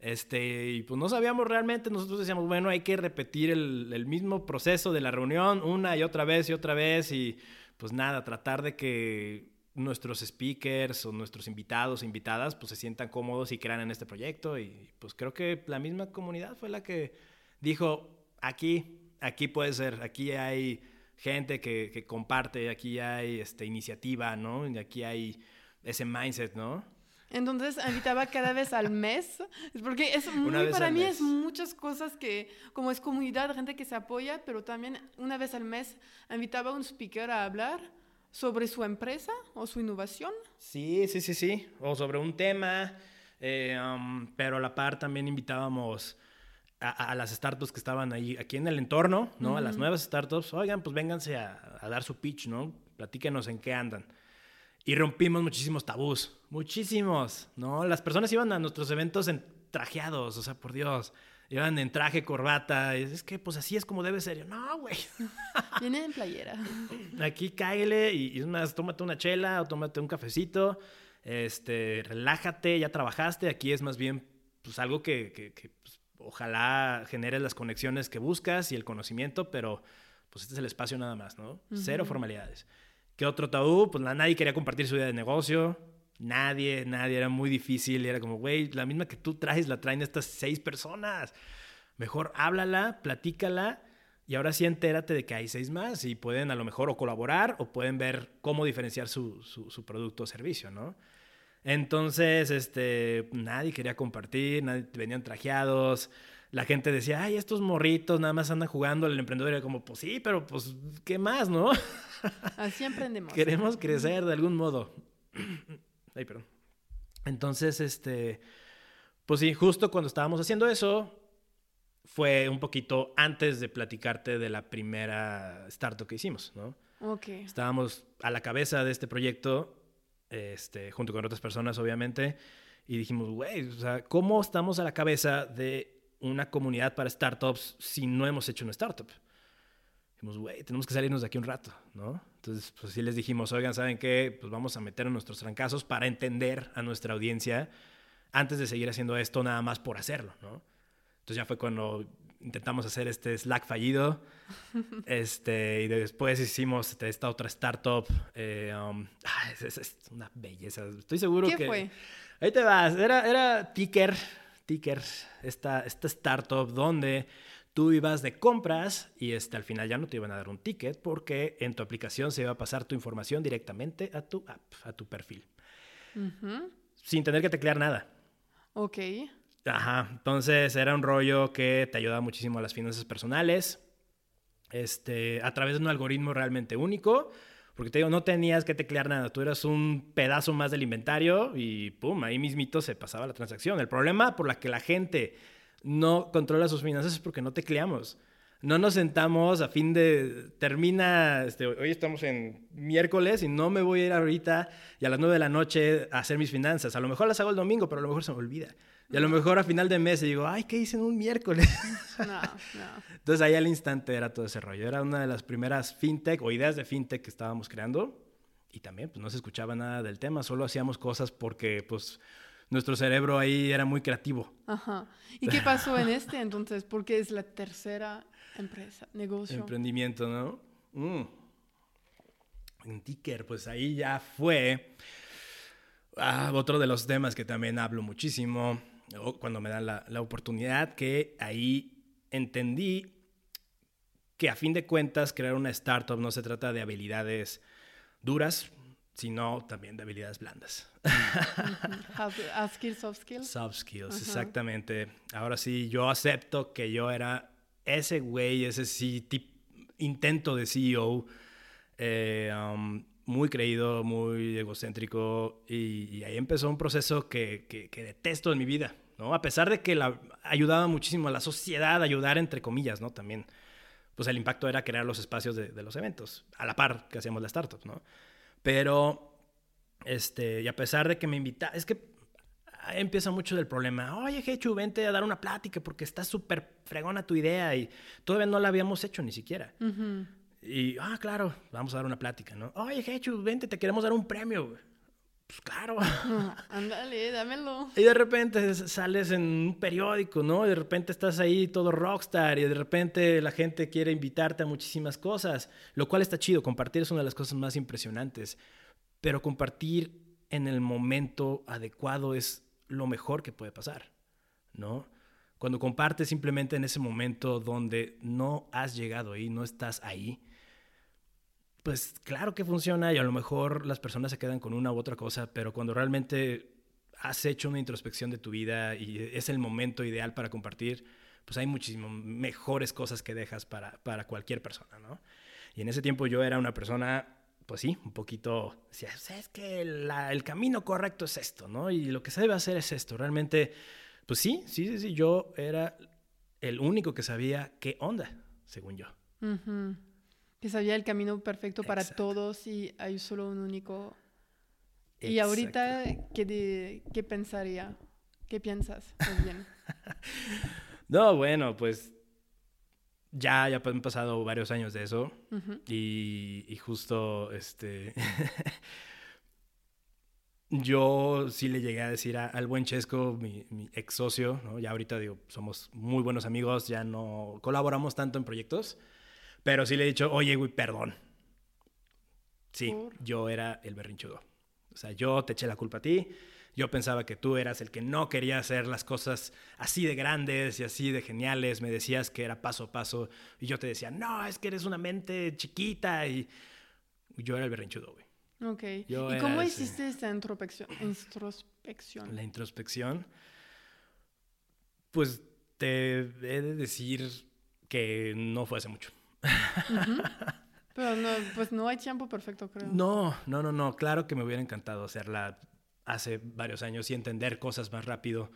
Este, y pues no sabíamos realmente, nosotros decíamos, bueno, hay que repetir el, el mismo proceso de la reunión una y otra vez y otra vez y pues nada, tratar de que nuestros speakers o nuestros invitados invitadas pues se sientan cómodos y crean en este proyecto y pues creo que la misma comunidad fue la que dijo, aquí, aquí puede ser, aquí hay gente que, que comparte, aquí hay este, iniciativa, ¿no? Y aquí hay ese mindset, ¿no? Entonces invitaba cada vez al mes, porque es muy, para mí es muchas cosas que, como es comunidad, gente que se apoya, pero también una vez al mes invitaba a un speaker a hablar sobre su empresa o su innovación. Sí, sí, sí, sí, o sobre un tema, eh, um, pero a la par también invitábamos a, las startups que estaban ahí, aquí en el entorno, ¿no? A las nuevas startups, oigan, pues vénganse a, a dar su pitch, ¿no? Platíquenos en qué andan. Y rompimos muchísimos tabús, muchísimos, ¿no? Las personas iban a nuestros eventos en trajeados, o sea, por Dios, iban en traje, corbata, y es que pues así es como debe ser. Yo, no, güey. (laughs) Viene en playera. Aquí cáele y, y es más, tómate una chela o tómate un cafecito, este, relájate, ya trabajaste, aquí es más bien pues algo que, que, pues, ojalá genere las conexiones que buscas y el conocimiento, pero pues este es el espacio nada más, ¿no? Cero formalidades. ¿Qué otro tabú? Pues nadie quería compartir su idea de negocio. Nadie, nadie. Era muy difícil. Y era como, güey, la misma que tú traes la traen estas seis personas. Mejor háblala, platícala. Y ahora sí entérate de que hay seis más y pueden a lo mejor o colaborar o pueden ver cómo diferenciar su, su, producto o servicio, ¿no? Entonces, este, nadie quería compartir, nadie, venían trajeados la gente decía, ay, estos morritos nada más andan jugando. El emprendedor era como, pues sí, pero pues, ¿qué más, no? Así (laughs) emprendemos. Queremos crecer de algún modo. Ay, perdón. Entonces, este, pues sí, justo cuando estábamos haciendo eso, fue un poquito antes de platicarte de la primera startup que hicimos, ¿no? Ok. Estábamos a la cabeza de este proyecto, este, junto con otras personas, obviamente, y dijimos, güey, o sea, ¿cómo estamos a la cabeza de una comunidad para startups si no hemos hecho una startup? Dijimos, güey, tenemos que salirnos de aquí un rato, ¿no? Entonces, pues sí les dijimos, oigan, ¿saben qué? Pues vamos a meter en nuestros trancazos para entender a nuestra audiencia antes de seguir haciendo esto nada más por hacerlo, ¿no? Entonces ya fue cuando intentamos hacer este Slack fallido. (laughs) este, y después hicimos este, esta otra startup. Eh, um, es, una belleza. Estoy seguro ¿Qué que. fue? Ahí te vas. Era, era Ticker esta, esta startup donde tú ibas de compras y este, al final ya no te iban a dar un ticket porque en tu aplicación se iba a pasar tu información directamente a tu app, a tu perfil. Sin tener que teclear nada. Ok. Ajá, entonces era un rollo que te ayudaba muchísimo a las finanzas personales, este, a través de un algoritmo realmente único porque te digo, no tenías que teclear nada, tú eras un pedazo más del inventario y pum, ahí mismito se pasaba la transacción. El problema por la que la gente no controla sus finanzas es porque no tecleamos. No nos sentamos a fin de... Termina, este, hoy estamos en miércoles y no me voy a ir ahorita y a las nueve de la noche a hacer mis finanzas. A lo mejor las hago el domingo, pero a lo mejor se me olvida. Y a lo mejor a final de mes digo, ay, ¿qué hice en un miércoles? No, no. (laughs) Entonces ahí al instante era todo ese rollo. Era una de las primeras fintech o ideas de fintech que estábamos creando. Y también pues no se escuchaba nada del tema, solo hacíamos cosas porque pues nuestro cerebro ahí era muy creativo. Ajá. ¿Y qué pasó en este entonces? Porque es la tercera empresa, negocio. Emprendimiento, ¿no? Mm. En Ticker, pues ahí ya fue ah, otro de los temas que también hablo muchísimo cuando me dan la, la oportunidad, que ahí entendí que a fin de cuentas crear una startup no se trata de habilidades duras, sino también de habilidades blandas. Hard skills, soft skills. Soft skills, exactamente. Ahora sí, yo acepto que yo era ese güey, ese sí, intento de CEO, eh, um, muy creído, muy egocéntrico, y, ahí empezó un proceso que, que, detesto en mi vida, ¿no? A pesar de que la, ayudaba muchísimo a la sociedad, ayudar entre comillas, ¿no? También, pues el impacto era crear los espacios de, de los eventos, a la par que hacíamos las startups, ¿no? Pero, este, y a pesar de que me invitaba, es que empieza mucho del problema. Oye, Hechu, vente a dar una plática porque está súper fregona tu idea y todavía no la habíamos hecho ni siquiera. Y, ah, claro, vamos a dar una plática, ¿no? Oye, Hechu, vente, te queremos dar un premio. Pues claro. (laughs) ándale, dámelo. Y de repente sales en un periódico, ¿no? Y de repente estás ahí todo rockstar y de repente la gente quiere invitarte a muchísimas cosas, lo cual está chido. Compartir es una de las cosas más impresionantes, pero compartir en el momento adecuado es lo mejor que puede pasar, ¿no? Cuando compartes simplemente en ese momento donde no has llegado ahí, no estás ahí, pues claro que funciona y a lo mejor las personas se quedan con una u otra cosa, pero cuando realmente has hecho una introspección de tu vida y es el momento ideal para compartir, pues hay muchísimas mejores cosas que dejas para, para cualquier persona, ¿no? Y en ese tiempo yo era una persona, pues sí, un poquito, decía, es que el camino correcto es esto, ¿no? Y lo que se debe hacer es esto. Realmente, pues sí, sí, sí, sí, yo era el único que sabía qué onda, según yo. Que sabía el camino perfecto para todos y hay solo un único. Y ahorita, ¿qué, ¿qué pensaría? ¿Qué piensas? bien. (laughs) no, bueno, pues ya, ya han pasado varios años de eso. y, justo, este... (laughs) yo sí le llegué a decir al buen Chesco, mi, mi, ex socio, ¿no? Ya ahorita digo, somos muy buenos amigos, ya no colaboramos tanto en proyectos. Pero sí le he dicho, oye, güey, perdón. Sí, yo era el berrinchudo. O sea, yo te eché la culpa a ti. Yo pensaba que tú eras el que no quería hacer las cosas así de grandes y así de geniales. Me decías que era paso a paso. Y yo te decía, no, es que eres una mente chiquita. Y yo era el berrinchudo, güey. Ok. ¿Y cómo hiciste esta introspección? La introspección. Pues te he de decir que no fue hace mucho. (laughs) Pero no, pues no hay tiempo perfecto, creo. No, no, no, no. Claro que me hubiera encantado hacerla hace varios años y entender cosas más rápido.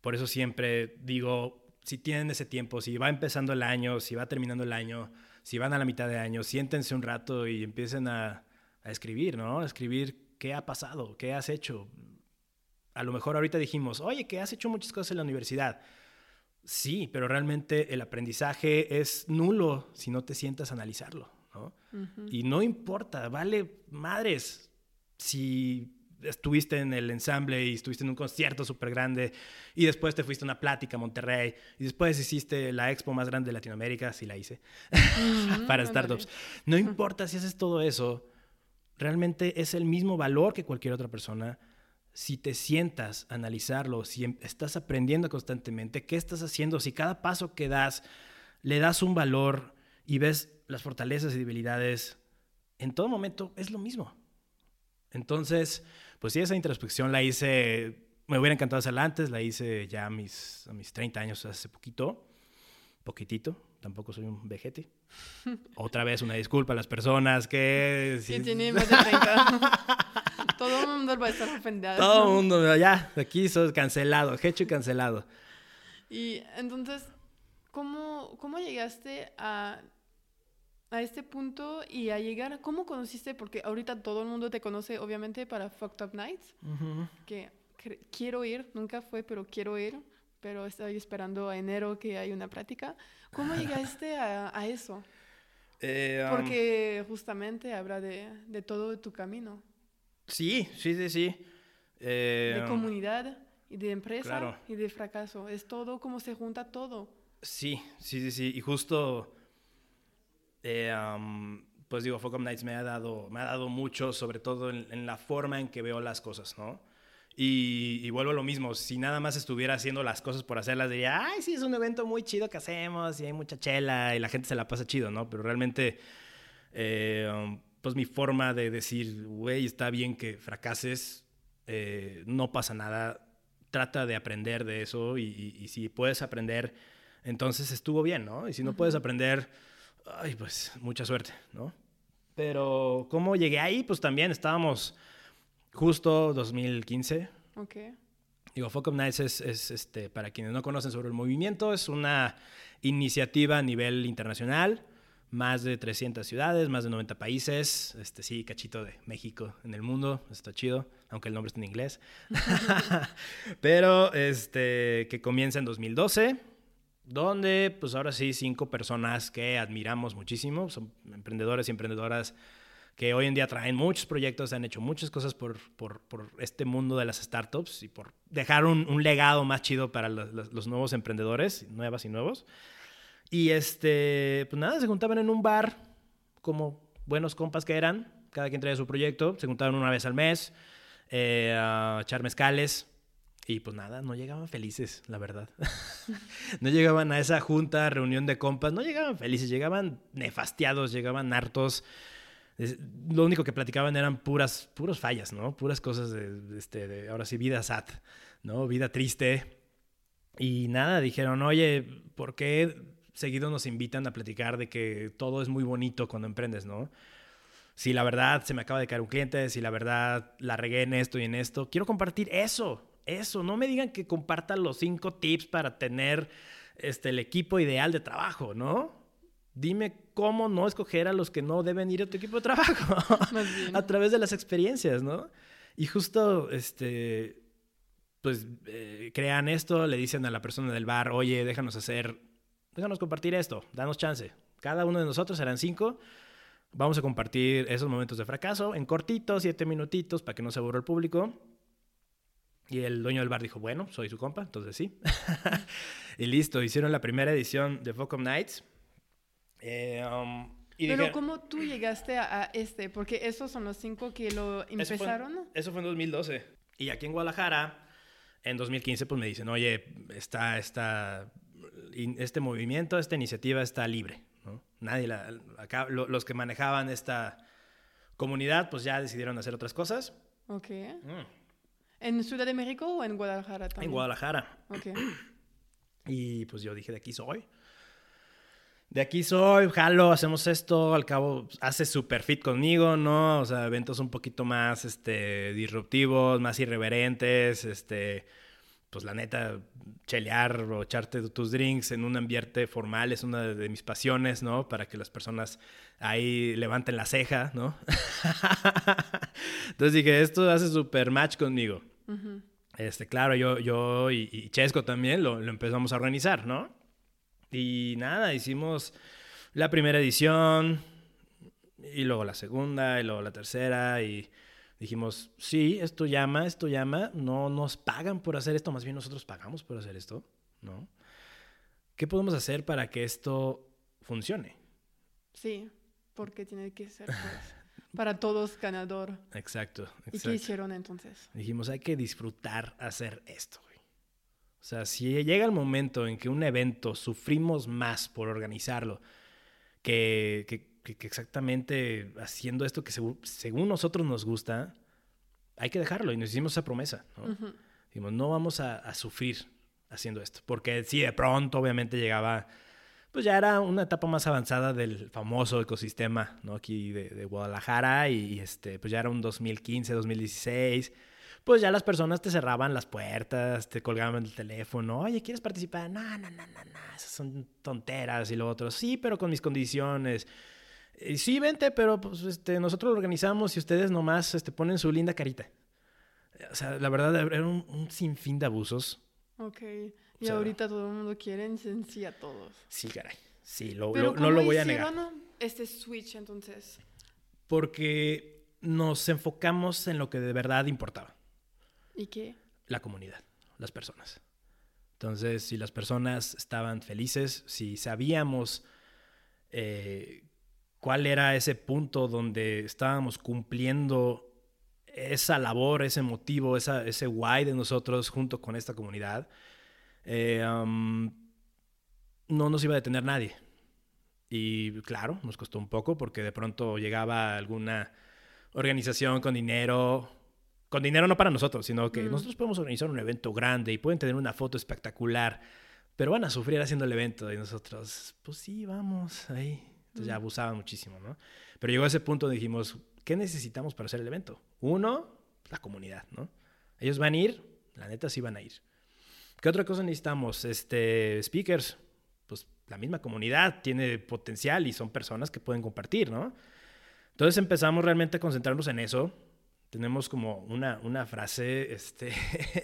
Por eso siempre digo, si tienen ese tiempo, si va empezando el año, si va terminando el año, si van a la mitad de año, siéntense un rato y empiecen a, a escribir, ¿no? A escribir qué ha pasado, qué has hecho. A lo mejor ahorita dijimos, oye, que has hecho muchas cosas en la universidad Sí, pero realmente el aprendizaje es nulo si no te sientas a analizarlo, ¿no? Y no importa, vale madres si estuviste en el ensamble y estuviste en un concierto súper grande y después te fuiste a una plática a Monterrey y después hiciste la expo más grande de Latinoamérica, sí la hice, (laughs) para startups. No importa si haces todo eso, realmente es el mismo valor que cualquier otra persona si te sientas a analizarlo, si em, estás aprendiendo constantemente, qué estás haciendo, si cada paso que das le das un valor y ves las fortalezas y debilidades, en todo momento es lo mismo. Entonces, pues sí, esa introspección la hice, me hubiera encantado hacerla antes, la hice ya a mis, a mis 30 años, hace poquito, poquitito, tampoco soy un vejete. (laughs) Otra vez una disculpa a las personas que... Sí, tiene más de 30. (laughs) Todo el mundo va a estar ofendido. Todo el mundo, ya, aquí sos cancelado, hecho y cancelado. Y entonces, ¿cómo, cómo llegaste a, a este punto y a llegar, cómo conociste? Porque ahorita todo el mundo te conoce, obviamente, para Fucked Up Nights, que, quiero ir, nunca fue, pero quiero ir, pero estoy esperando a enero que hay una práctica. ¿Cómo llegaste a, a eso? (laughs) Eh, um, Porque justamente habla de, de todo tu camino. Sí, sí, sí, sí. de eh, comunidad y de empresa y de fracaso. Es todo como se junta todo. Sí, sí, sí, sí. Y justo, eh, pues digo, Focus Nights me ha dado, me ha dado mucho, sobre todo en, la forma en que veo las cosas, ¿no? Y, vuelvo a lo mismo, si nada más estuviera haciendo las cosas por hacerlas, diría, ay, sí, es un evento muy chido que hacemos y hay mucha chela y la gente se la pasa chido, ¿no? Pero realmente, eh, pues mi forma de decir, güey, está bien que fracases, eh, no pasa nada, trata de aprender de eso y, si puedes aprender, entonces estuvo bien, ¿no? Y si no puedes aprender, ay, pues mucha suerte, ¿no? Pero ¿cómo llegué ahí? Pues también estábamos justo 2015. Ok. Digo, Fuck Up Nights es, este, para quienes no conocen sobre el movimiento, es una iniciativa a nivel internacional más de 300 ciudades, más de 90 países. Este sí, cachito de México en el mundo, está chido, aunque el nombre está en inglés. (laughs) Pero este que comienza en 2012, donde pues ahora sí cinco personas que admiramos muchísimo, son emprendedores y emprendedoras que hoy en día traen muchos proyectos, han hecho muchas cosas por, por, por este mundo de las startups y por dejar un, un legado más chido para los, los, los, nuevos emprendedores, nuevas y nuevos. Y este, pues nada, se juntaban en un bar como buenos compas que eran, cada quien traía su proyecto, se juntaban una vez al mes eh, a echar mezcales. Y pues nada, no llegaban felices, la verdad. (laughs) no llegaban a esa junta, reunión de compas, no llegaban felices, llegaban nefastiados, llegaban hartos. Lo único que platicaban eran puras, puras fallas, ¿no? Puras cosas de, este, ahora sí, vida sad, ¿no? Vida triste. Y nada, dijeron, oye, ¿por qué seguido nos invitan a platicar de que todo es muy bonito cuando emprendes, ¿no? Si la verdad se me acaba de caer un cliente, si la verdad la regué en esto y en esto, quiero compartir eso, eso. No me digan que compartan los cinco tips para tener este, el equipo ideal de trabajo, ¿no? Dime cómo no escoger a los que no deben ir a tu equipo de trabajo (laughs) (laughs) a través de las experiencias, ¿no? Y justo, este, pues, eh, crean esto, le dicen a la persona del bar, oye, déjanos hacer, déjanos compartir esto, danos chance. Cada uno de nosotros serán cinco. Vamos a compartir esos momentos de fracaso en cortitos, siete minutitos, para que no se aburra el público. Y el dueño del bar dijo, bueno, soy su compa, entonces sí. (laughs) y listo, hicieron la primera edición de Focom Nights. Eh, um, y Pero dije, ¿cómo tú llegaste a, a, este? Porque esos son los cinco que lo empezaron. Eso fue, eso fue en 2012. Y aquí en Guadalajara, en 2015, pues me dicen, oye, está, está, este movimiento, esta iniciativa está libre. ¿no? Nadie, la, acá, lo, los que manejaban esta comunidad, pues ya decidieron hacer otras cosas. Ok. Mm. ¿En Ciudad de México o en Guadalajara también? En Guadalajara. Ok. Y pues yo dije, de aquí soy. De aquí soy, jalo, hacemos esto, al cabo hace super fit conmigo, ¿no? O sea, eventos un poquito más este, disruptivos, más irreverentes, este, pues la neta, chelear o echarte tus drinks en un ambiente formal es una de mis pasiones, ¿no? Para que las personas ahí levanten la ceja, ¿no? (laughs) Entonces dije, esto hace super match conmigo. Uh -huh. Este, claro, yo, yo y, y Chesco también lo, lo, empezamos a organizar, ¿no? Y nada, hicimos la primera edición y luego la segunda y luego la tercera y dijimos, sí, esto llama, esto llama, no nos pagan por hacer esto, más bien nosotros pagamos por hacer esto, ¿no? ¿Qué podemos hacer para que esto funcione? Sí, porque tiene que ser pues, (laughs) para todos ganador. Exacto, exacto. ¿Y qué hicieron entonces? Dijimos, hay que disfrutar hacer esto, güey. O sea, si llega el momento en que un evento sufrimos más por organizarlo que, que que, que, exactamente haciendo esto que según, según, nosotros nos gusta, hay que dejarlo. Y nos hicimos esa promesa. ¿no? Uh -huh. Dijimos, no vamos a, a, sufrir haciendo esto. Porque si de pronto, obviamente, llegaba, pues ya era una etapa más avanzada del famoso ecosistema, ¿no? Aquí de, de Guadalajara. Y, este, pues ya era un 2015, 2016 pues ya las personas te cerraban las puertas, te colgaban el teléfono, oye, ¿quieres participar? No, no, no, no, no, esas son tonteras y lo otro, sí, pero con mis condiciones. Y sí, vente, pero pues, este, nosotros lo organizamos y ustedes nomás este, ponen su linda carita. O sea, la verdad, era un, un sinfín de abusos. Ok. Y o sea, ahorita todo el mundo quiere sí a todos. Sí, caray. Sí, lo, lo, no lo voy a negar. este switch entonces? Porque nos enfocamos en lo que de verdad importaba. ¿Y qué? La comunidad, las personas. Entonces, si las personas estaban felices, si sabíamos eh, cuál era ese punto donde estábamos cumpliendo esa labor, ese motivo, esa, ese why de nosotros junto con esta comunidad, eh, um, no nos iba a detener nadie. Y claro, nos costó un poco porque de pronto llegaba alguna organización con dinero, con dinero no para nosotros, sino que mm. nosotros podemos organizar un evento grande y pueden tener una foto espectacular, pero van a sufrir haciendo el evento y nosotros, pues sí, vamos ahí. Entonces ya abusaban muchísimo, ¿no? Pero llegó a ese punto donde dijimos, ¿qué necesitamos para hacer el evento? Uno, la comunidad, ¿no? Ellos van a ir, la neta sí van a ir. ¿Qué otra cosa necesitamos? Este, speakers, pues la misma comunidad tiene potencial y son personas que pueden compartir, ¿no? Entonces empezamos realmente a concentrarnos en eso. Tenemos como una, una frase este,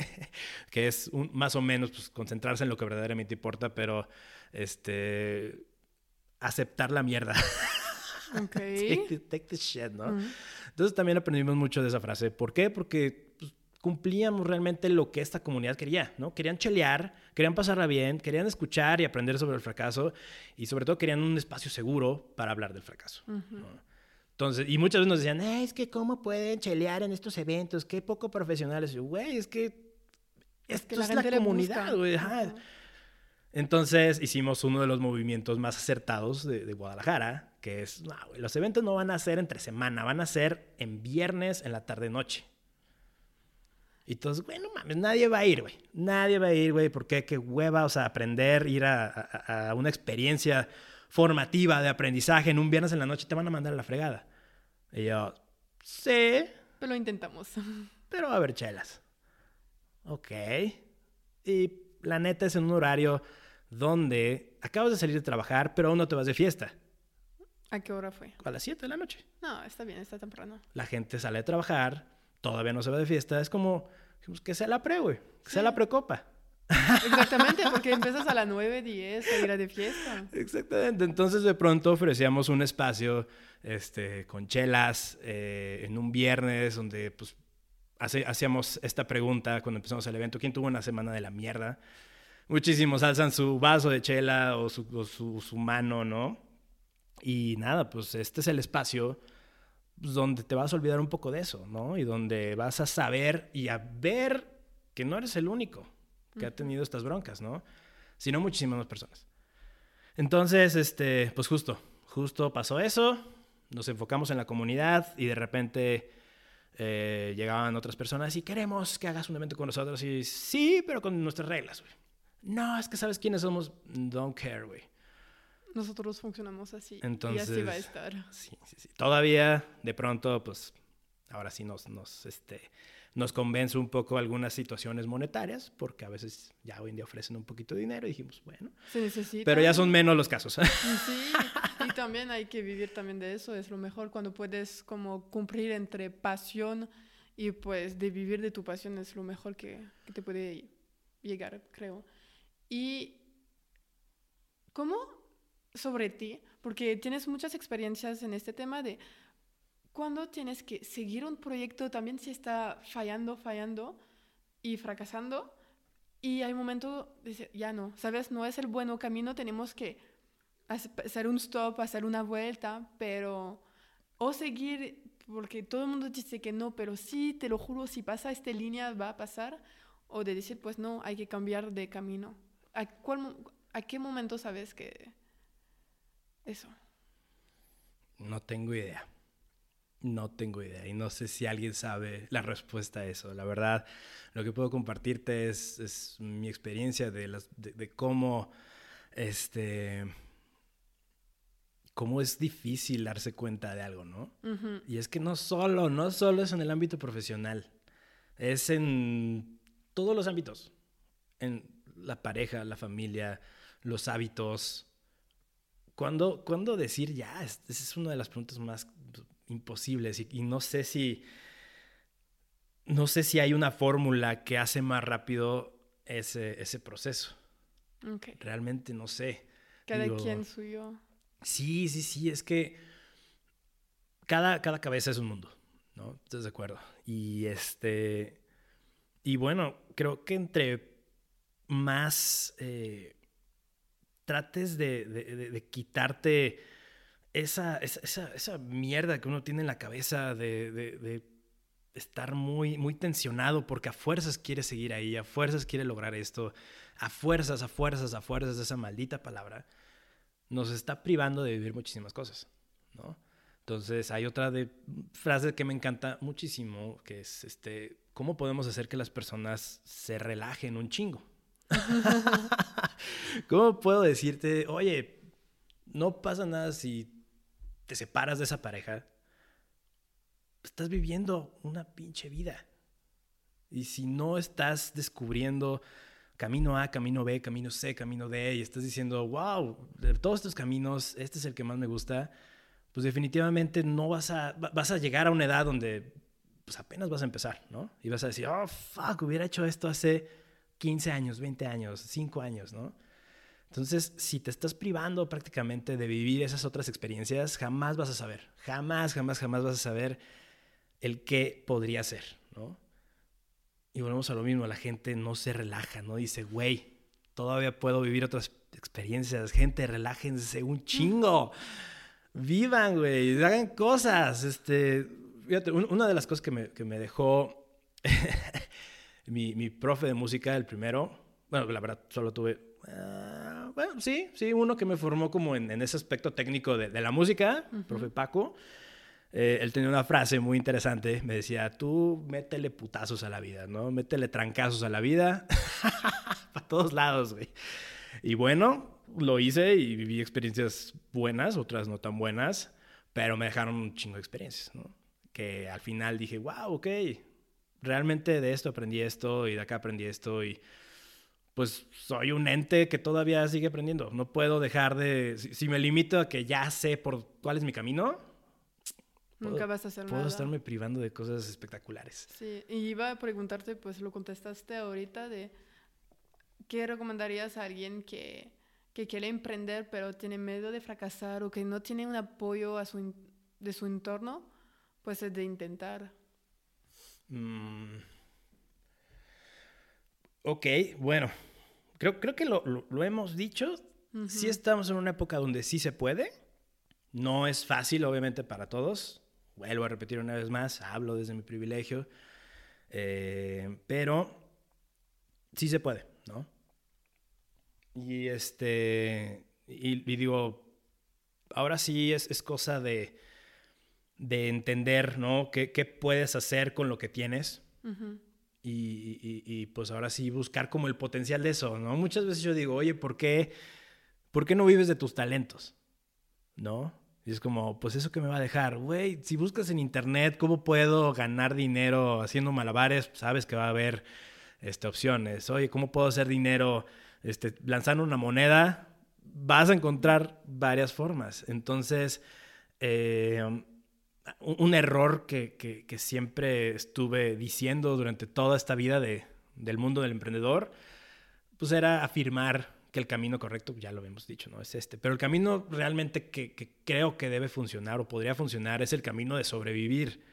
(laughs) que es un, más o menos pues, concentrarse en lo que verdaderamente importa, pero este, aceptar la mierda. (laughs) Ok. take, take the shit, ¿no? Entonces también aprendimos mucho de esa frase. ¿Por qué? Porque pues, cumplíamos realmente lo que esta comunidad quería, ¿no? Querían chelear, querían pasarla bien, querían escuchar y aprender sobre el fracaso y sobre todo querían un espacio seguro para hablar del fracaso. ¿no? Entonces, y muchas veces nos decían, "Eh, es que cómo pueden chelear en estos eventos, qué poco profesionales. Y yo, güey, es que esto que la es la comunidad, güey. ajá". Ajá. Entonces hicimos uno de los movimientos más acertados de, de Guadalajara, que es, no, güey, los eventos no van a ser entre semana, van a ser en viernes en la tarde-noche. Y entonces, güey, no mames, nadie va a ir, güey. Nadie va a ir, güey, porque qué hueva, o sea, aprender, ir a, a- a una experiencia formativa de aprendizaje en un viernes en la noche, te van a mandar a la fregada. Y yo, sí, Pero lo intentamos. (laughs) pero va a haber chelas. Ok. Y la neta es en un horario donde acabas de salir de trabajar, pero aún no te vas de fiesta. ¿A qué hora fue? A las 7 de la noche. No, está bien, está temprano. La gente sale de trabajar, todavía no se va de fiesta. Es como dijimos, que sea la pre, güey. Que sea la precopa. Exactamente, (laughs) porque empiezas a las 9, 10 a ir a de fiesta. Exactamente. Entonces de pronto ofrecíamos un espacio este, con chelas eh, en un viernes donde pues hace- hacíamos esta pregunta cuando empezamos el evento. ¿Quién tuvo una semana de la mierda? Muchísimos alzan su vaso de chela o su, o su- su mano, ¿no? Y nada, pues este es el espacio pues, donde te vas a olvidar un poco de eso, ¿no? Y donde vas a saber y a ver que no eres el único que ha tenido estas broncas, ¿no? Sino muchísimas más personas. Entonces, este, pues justo, justo pasó eso, nos enfocamos en la comunidad y de repente eh, llegaban otras personas y queremos que hagas un evento con nosotros y sí, pero con nuestras reglas, güey. No, es que sabes quiénes somos, don't care, güey. Nosotros funcionamos así. y así Entonces- va a estar. Sí, sí, sí. Todavía, de pronto, pues, ahora sí nos, nos, este, nos convence un poco algunas situaciones monetarias, porque a veces ya hoy en día ofrecen un poquito de dinero y dijimos, bueno, Se necesita. pero ya son menos los casos. (laughs) Sí, y también hay que vivir también de eso. Es lo mejor cuando puedes como cumplir entre pasión y pues de vivir de tu pasión es lo mejor que, que te puede llegar, creo. Y ¿cómo sobre ti? Porque tienes muchas experiencias en este tema de cuando tienes que seguir un proyecto también si está fallando, fallando y fracasando. Y hay momento de decir, ya no, ¿sabes? No es el buen camino, tenemos que hace- hacer un stop, hacer una vuelta, pero o seguir, porque todo el mundo dice que no, pero sí, te lo juro, si pasa esta línea va a pasar, o de decir, pues no, hay que cambiar de camino. ¿A, cuál mo- a qué momento sabes que eso? No tengo idea. No tengo idea. Y no sé si alguien sabe la respuesta a eso. La verdad, lo que puedo compartirte es, es mi experiencia de, las, de, de cómo, este, cómo es difícil darse cuenta de algo, ¿no? Y es que no solo, no solo es en el ámbito profesional, es en todos los ámbitos, en la pareja, la familia, los hábitos. ¿Cuándo, cuándo decir ya? Es- Esa es una de las preguntas más imposibles y, y no sé si, no sé si hay una fórmula que hace más rápido ese, ese proceso. Realmente no sé. Cada Digo, quien suyo. Sí, sí, sí, es que cada, cada cabeza es un mundo, ¿no? ¿Estás de acuerdo? Y este, y bueno, creo que entre más eh, trates de, quitarte esa, esa, esa- mierda que uno tiene en la cabeza de, estar muy, muy tensionado porque a fuerzas quiere seguir ahí, a fuerzas quiere lograr esto, a fuerzas, a fuerzas, a fuerzas esa maldita palabra nos está privando de vivir muchísimas cosas, ¿no? Entonces, hay otra de, frase que me encanta muchísimo, que es, este, ¿cómo podemos hacer que las personas se relajen un chingo? (laughs) ¿Cómo puedo decirte, oye, no pasa nada si te separas de esa pareja? Estás viviendo una pinche vida. Y si no estás descubriendo camino A, camino B, camino C, camino D, y estás diciendo, wow, de todos estos caminos, este es el que más me gusta, pues definitivamente no vas a, va- vas a llegar a una edad donde pues apenas vas a empezar, ¿no? Y vas a decir, oh, fuck, hubiera hecho esto hace 15 años, 20 años, 5 años, ¿no? Entonces, si te estás privando prácticamente de vivir esas otras experiencias, jamás vas a saber, jamás, jamás, jamás vas a saber el qué podría ser, ¿no? Y volvemos a lo mismo, la gente no se relaja, no dice, güey, todavía puedo vivir otras experiencias, gente, relájense un chingo, vivan, güey, hagan cosas, este, fíjate, una de las cosas que me, que me dejó (laughs) mi, mi, profe de música, el primero, bueno, la verdad, solo tuve... Uh, bueno, sí, sí, uno que me formó como en, ese aspecto técnico de, la música, profe Paco. Eh, él tenía una frase muy interesante, me decía, tú métele putazos a la vida, ¿no? Métele trancazos a la vida, (laughs) para todos lados, güey. Y bueno, lo hice y viví experiencias buenas, otras no tan buenas, pero me dejaron un chingo de experiencias, ¿no? Que al final dije, wow, ok, realmente de esto aprendí esto y de acá aprendí esto y pues soy un ente que todavía sigue aprendiendo. No puedo dejar de, si, me limito a que ya sé por cuál es mi camino, nunca vas a hacer puedo estarme privando de cosas espectaculares. Sí, y iba a preguntarte, pues lo contestaste ahorita de qué recomendarías a alguien que, que quiere emprender pero tiene miedo de fracasar o que no tiene un apoyo a su, de su entorno, pues es de intentar. Mm. Ok, bueno, creo, creo que lo, lo, hemos dicho. Sí estamos en una época donde sí se puede. No es fácil, obviamente, para todos. Vuelvo a repetir una vez más, hablo desde mi privilegio. Eh, pero sí se puede, ¿no? Y este. Y, digo, ahora sí es, es cosa de, de entender, ¿no? ¿Qué, ¿Qué, puedes hacer con lo que tienes? y, pues ahora sí buscar como el potencial de eso, ¿no? Muchas veces yo digo, oye, ¿por qué, ¿por qué no vives de tus talentos? ¿No? Y es como, pues eso que me va a dejar, güey, si buscas en internet cómo puedo ganar dinero haciendo malabares, sabes que va a haber este, opciones. Oye, ¿cómo puedo hacer dinero este, lanzando una moneda? Vas a encontrar varias formas. Entonces, eh, un error que, siempre estuve diciendo durante toda esta vida de, del mundo del emprendedor, pues era afirmar que el camino correcto, ya lo hemos dicho, ¿no? Es este. Pero el camino realmente que, creo que debe funcionar o podría funcionar es el camino de sobrevivir,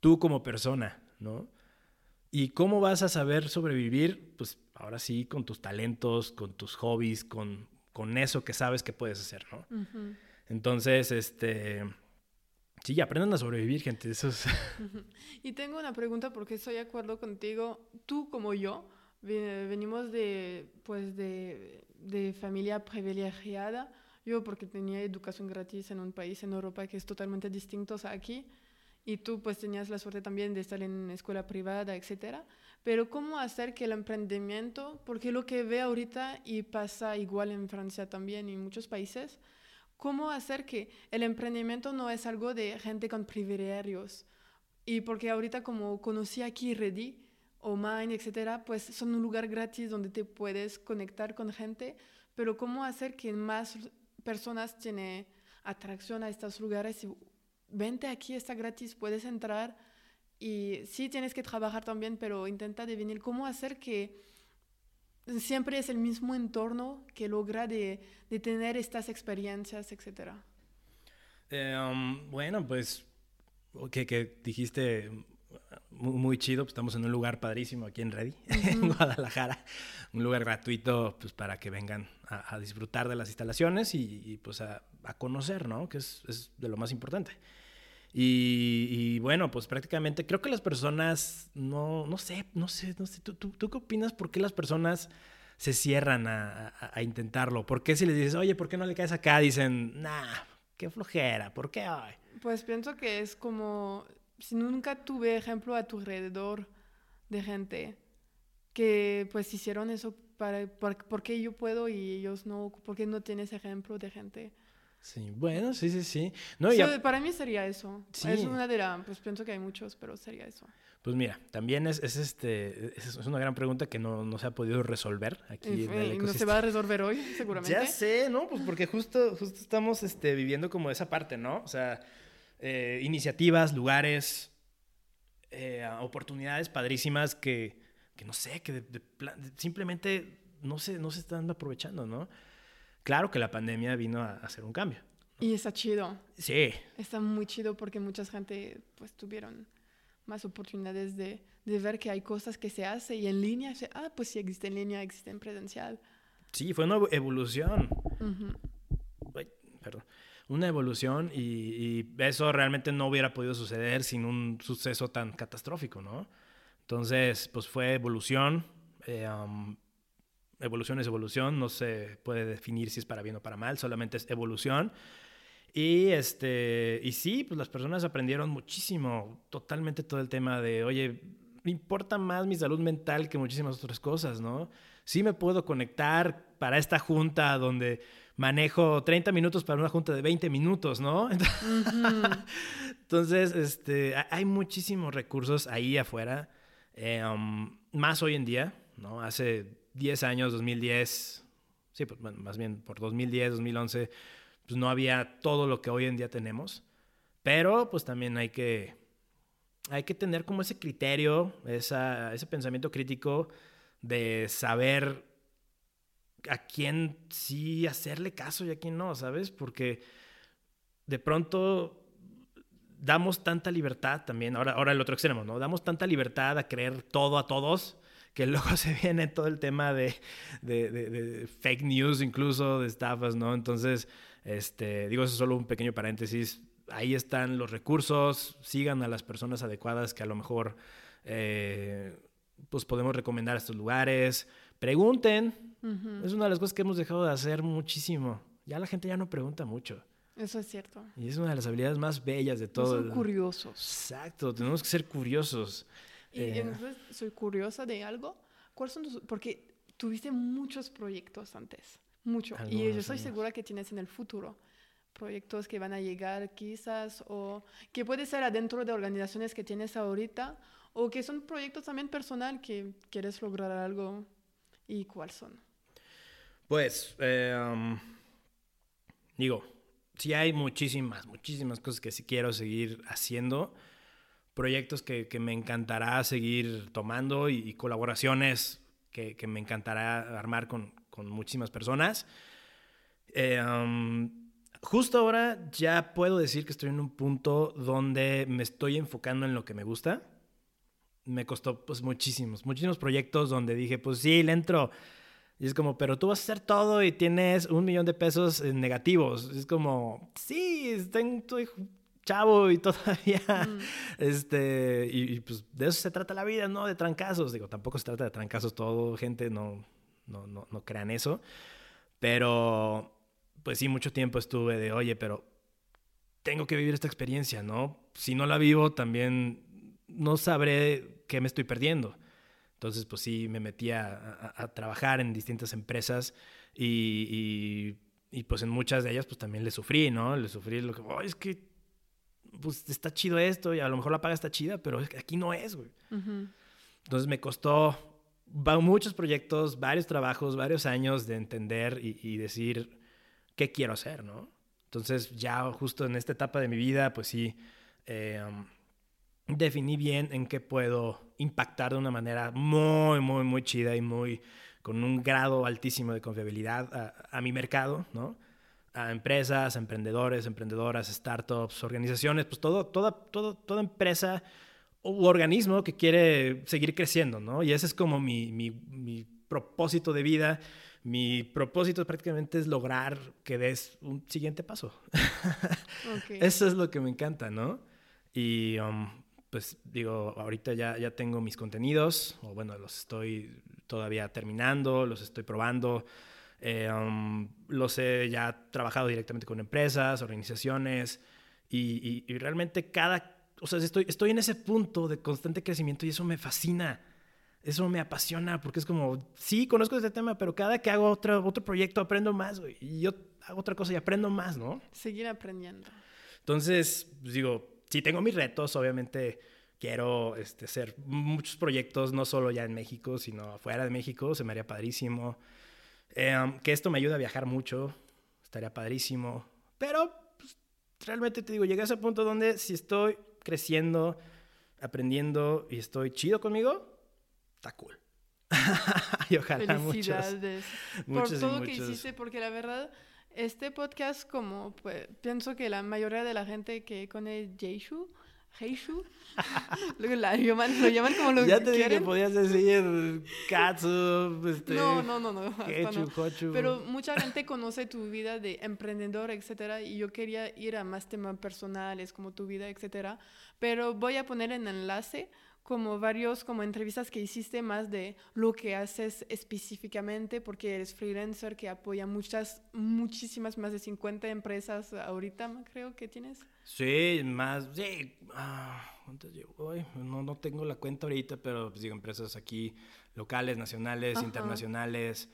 tú como persona, ¿no? ¿Y cómo vas a saber sobrevivir? Pues ahora sí, con tus talentos, con tus hobbies, con, con eso que sabes que puedes hacer, ¿no? Entonces, este Sí, aprendan a sobrevivir, gente. Eso (laughs) Y tengo una pregunta porque estoy de acuerdo contigo. Tú como yo venimos de, pues de, de familia privilegiada. Yo porque tenía educación gratis en un país en Europa que es totalmente distinto a aquí. Y tú pues tenías la suerte también de estar en escuela privada, etc. Pero ¿cómo hacer que el emprendimiento, porque lo que ve ahorita y pasa igual en Francia también y en muchos países, cómo hacer que el emprendimiento no es algo de gente con privilegios. Y porque ahorita como conocí aquí Ready o Mind, etcétera, pues son un lugar gratis donde te puedes conectar con gente, pero cómo hacer que más personas tienen atracción a estos lugares y vente aquí, está gratis, puedes entrar y sí tienes que trabajar también, pero intenta devenir cómo hacer que siempre es el mismo entorno que logra de, de tener estas experiencias, etc. Eh, um, bueno, pues, que, que dijiste muy, chido, pues estamos en un lugar padrísimo aquí en Ready, (laughs) en Guadalajara, un lugar gratuito pues para que vengan a, disfrutar de las instalaciones y, pues a, a, conocer, ¿no? Que es, es de lo más importante. Y, bueno, pues prácticamente creo que las personas, no, no sé, no sé, no sé, ¿tú, tú, qué opinas? ¿Por qué las personas se cierran a, intentarlo? ¿Por qué si les dices, oye, ¿por qué no le caes acá? Dicen, nah, qué flojera, ¿por qué hoy? Pues pienso que es como, si nunca tuve ejemplo a tu alrededor de gente que pues hicieron eso, para, por, qué yo puedo y ellos no? ¿Por qué no tienes ejemplo de gente? Sí, bueno, sí, sí, sí. No, Para mí sería eso. Es una de las, pues pienso que hay muchos, pero sería eso. Pues mira, también es, es este, es, una gran pregunta que no, no, se ha podido resolver aquí en el ecosistema. No se va a resolver hoy, (laughs) seguramente. Ya sé, ¿no? Pues porque justo, justo estamos este, viviendo como esa parte, ¿no? O sea, eh, iniciativas, lugares, eh, oportunidades padrísimas que, que, no sé, que simplemente no se, no se están aprovechando, ¿no? Claro que la pandemia vino a hacer un cambio. Y está chido. Sí. Está muy chido porque mucha gente pues tuvieron más oportunidades de, de ver que hay cosas que se hacen y en línea, se, ah, pues si existe en línea, existe en presencial. Sí, fue una evolución. Ay, perdón. Una evolución y, y eso realmente no hubiera podido suceder sin un suceso tan catastrófico, ¿no? Entonces, pues fue evolución. eh, um, evolución es evolución, no se puede definir si es para bien o para mal, solamente es evolución. Y, este, y sí, pues las personas aprendieron muchísimo, totalmente todo el tema de, oye, me importa más mi salud mental que muchísimas otras cosas, ¿no? Sí me puedo conectar para esta junta donde manejo 30 minutos para una junta de 20 minutos, ¿no? (laughs) Entonces, este, ha- hay muchísimos recursos ahí afuera, eh, um, más hoy en día, ¿no? Hace 10 años, 2010, sí, pues, bueno, más bien por 2010, 2011, pues no había todo lo que hoy en día tenemos, pero pues también hay que, hay que tener como ese criterio, ese pensamiento crítico de saber a quién sí hacerle caso y a quién no, ¿sabes? Porque de pronto damos tanta libertad también, ahora, ahora el otro extremo, ¿no? Damos tanta libertad a creer todo a todos que luego (laughs) se viene todo el tema de, de, de- de fake news, incluso de estafas, ¿no? Entonces, este, digo, eso es solo un pequeño paréntesis. Ahí están los recursos, sigan a las personas adecuadas que a lo mejor eh, pues podemos recomendar a estos lugares. Pregunten, es una de las cosas que hemos dejado de hacer muchísimo. Ya la gente ya no pregunta mucho. Eso es cierto. Y es una de las habilidades más bellas de No todo. son curiosos. Exacto, tenemos que ser curiosos. Y Eh, entonces soy curiosa de algo. ¿Cuáles son tus...? Porque tuviste muchos proyectos antes. Mucho. y yo estoy algunos. segura que tienes en el futuro proyectos que van a llegar quizás o que puede ser adentro de organizaciones que tienes ahorita o que son proyectos también personal que quieres lograr algo y cuáles son. Pues, eh, um, digo, sí hay muchísimas, muchísimas cosas que sí quiero seguir haciendo. Proyectos que, que me encantará seguir tomando y, y colaboraciones que, que me encantará armar con, con muchísimas personas. Eh, um, justo ahora ya puedo decir que estoy en un punto donde me estoy enfocando en lo que me gusta. Me costó pues muchísimos, muchísimos proyectos donde dije, pues sí, le entro. Y es como, pero tú vas a hacer todo y tienes un millón de pesos en negativos. Es como, sí, estoy chavo y (laughs) todavía, Mm. este, y, y, pues de eso se trata la vida, ¿no? De trancazos. Digo, tampoco se trata de trancazos todo, gente, no, no, no, no crean eso. Pero, pues sí, mucho tiempo estuve de, oye, pero tengo que vivir esta experiencia, ¿no? Si no la vivo, también no sabré qué me estoy perdiendo. Entonces, pues sí, me metí a, a- a trabajar en distintas empresas y, y- y, pues en muchas de ellas pues también le sufrí, ¿no? Le sufrí lo que, "Oh, es que pues está chido esto y a lo mejor la paga está chida, pero aquí no es, güey. Ujú. Entonces me costó muchos proyectos, varios trabajos, varios años de entender y, y decir qué quiero hacer, ¿no? Entonces ya justo en esta etapa de mi vida, pues sí, eh, definí bien en qué puedo impactar de una manera muy, muy, muy chida y muy con un grado altísimo de confiabilidad a, a mi mercado, ¿no? A empresas, a emprendedores, emprendedoras, startups, organizaciones, pues todo, toda, todo, toda empresa u organismo que quiere seguir creciendo, ¿no? Y ese es como mi, mi, mi propósito de vida. Mi propósito prácticamente es lograr que des un siguiente paso. (laughs) Eso es lo que me encanta, ¿no? Y um, pues digo, ahorita ya, ya tengo mis contenidos, o bueno, los estoy todavía terminando, los estoy probando. Eh, um, los he ya trabajado directamente con empresas, organizaciones, y, y- y realmente cada, o sea, estoy, estoy en ese punto de constante crecimiento y eso me fascina. Eso me apasiona porque es como, sí, conozco este tema, pero cada que hago otro, otro proyecto aprendo más, güey. Y yo hago otra cosa y aprendo más, ¿no? Seguir aprendiendo. Entonces, pues, digo, sí tengo mis retos, obviamente quiero este, hacer muchos proyectos, no solo ya en México, sino fuera de México, se me haría padrísimo. Eh, um, que esto me ayude a viajar mucho, estaría padrísimo. Pero pues, realmente te digo, llegué a ese punto donde si estoy creciendo, aprendiendo y estoy chido conmigo, está cool. (laughs) y ojalá Felicidades muchos, por todo que hiciste, porque la verdad, este podcast, como pues, pienso que la mayoría de la gente que conoce Jeishu, Heishu, (laughs) lo, la llaman, lo llaman como lo Ya te dije que quieren. podías decir Katsu, este, No, no, no, no. hasta Kechu, no. Pero mucha gente conoce tu vida de emprendedor, etcétera, y yo quería ir a más temas personales como tu vida, etcétera. Pero voy a poner en enlace como varios como entrevistas que hiciste más de lo que haces específicamente porque eres freelancer que apoya muchas muchísimas más de 50 empresas ahorita creo que tienes Sí, más, sí. ah, ¿Cuántas llevo hoy? No, no tengo la cuenta ahorita, pero pues digo, empresas aquí locales, nacionales, Ajá. internacionales.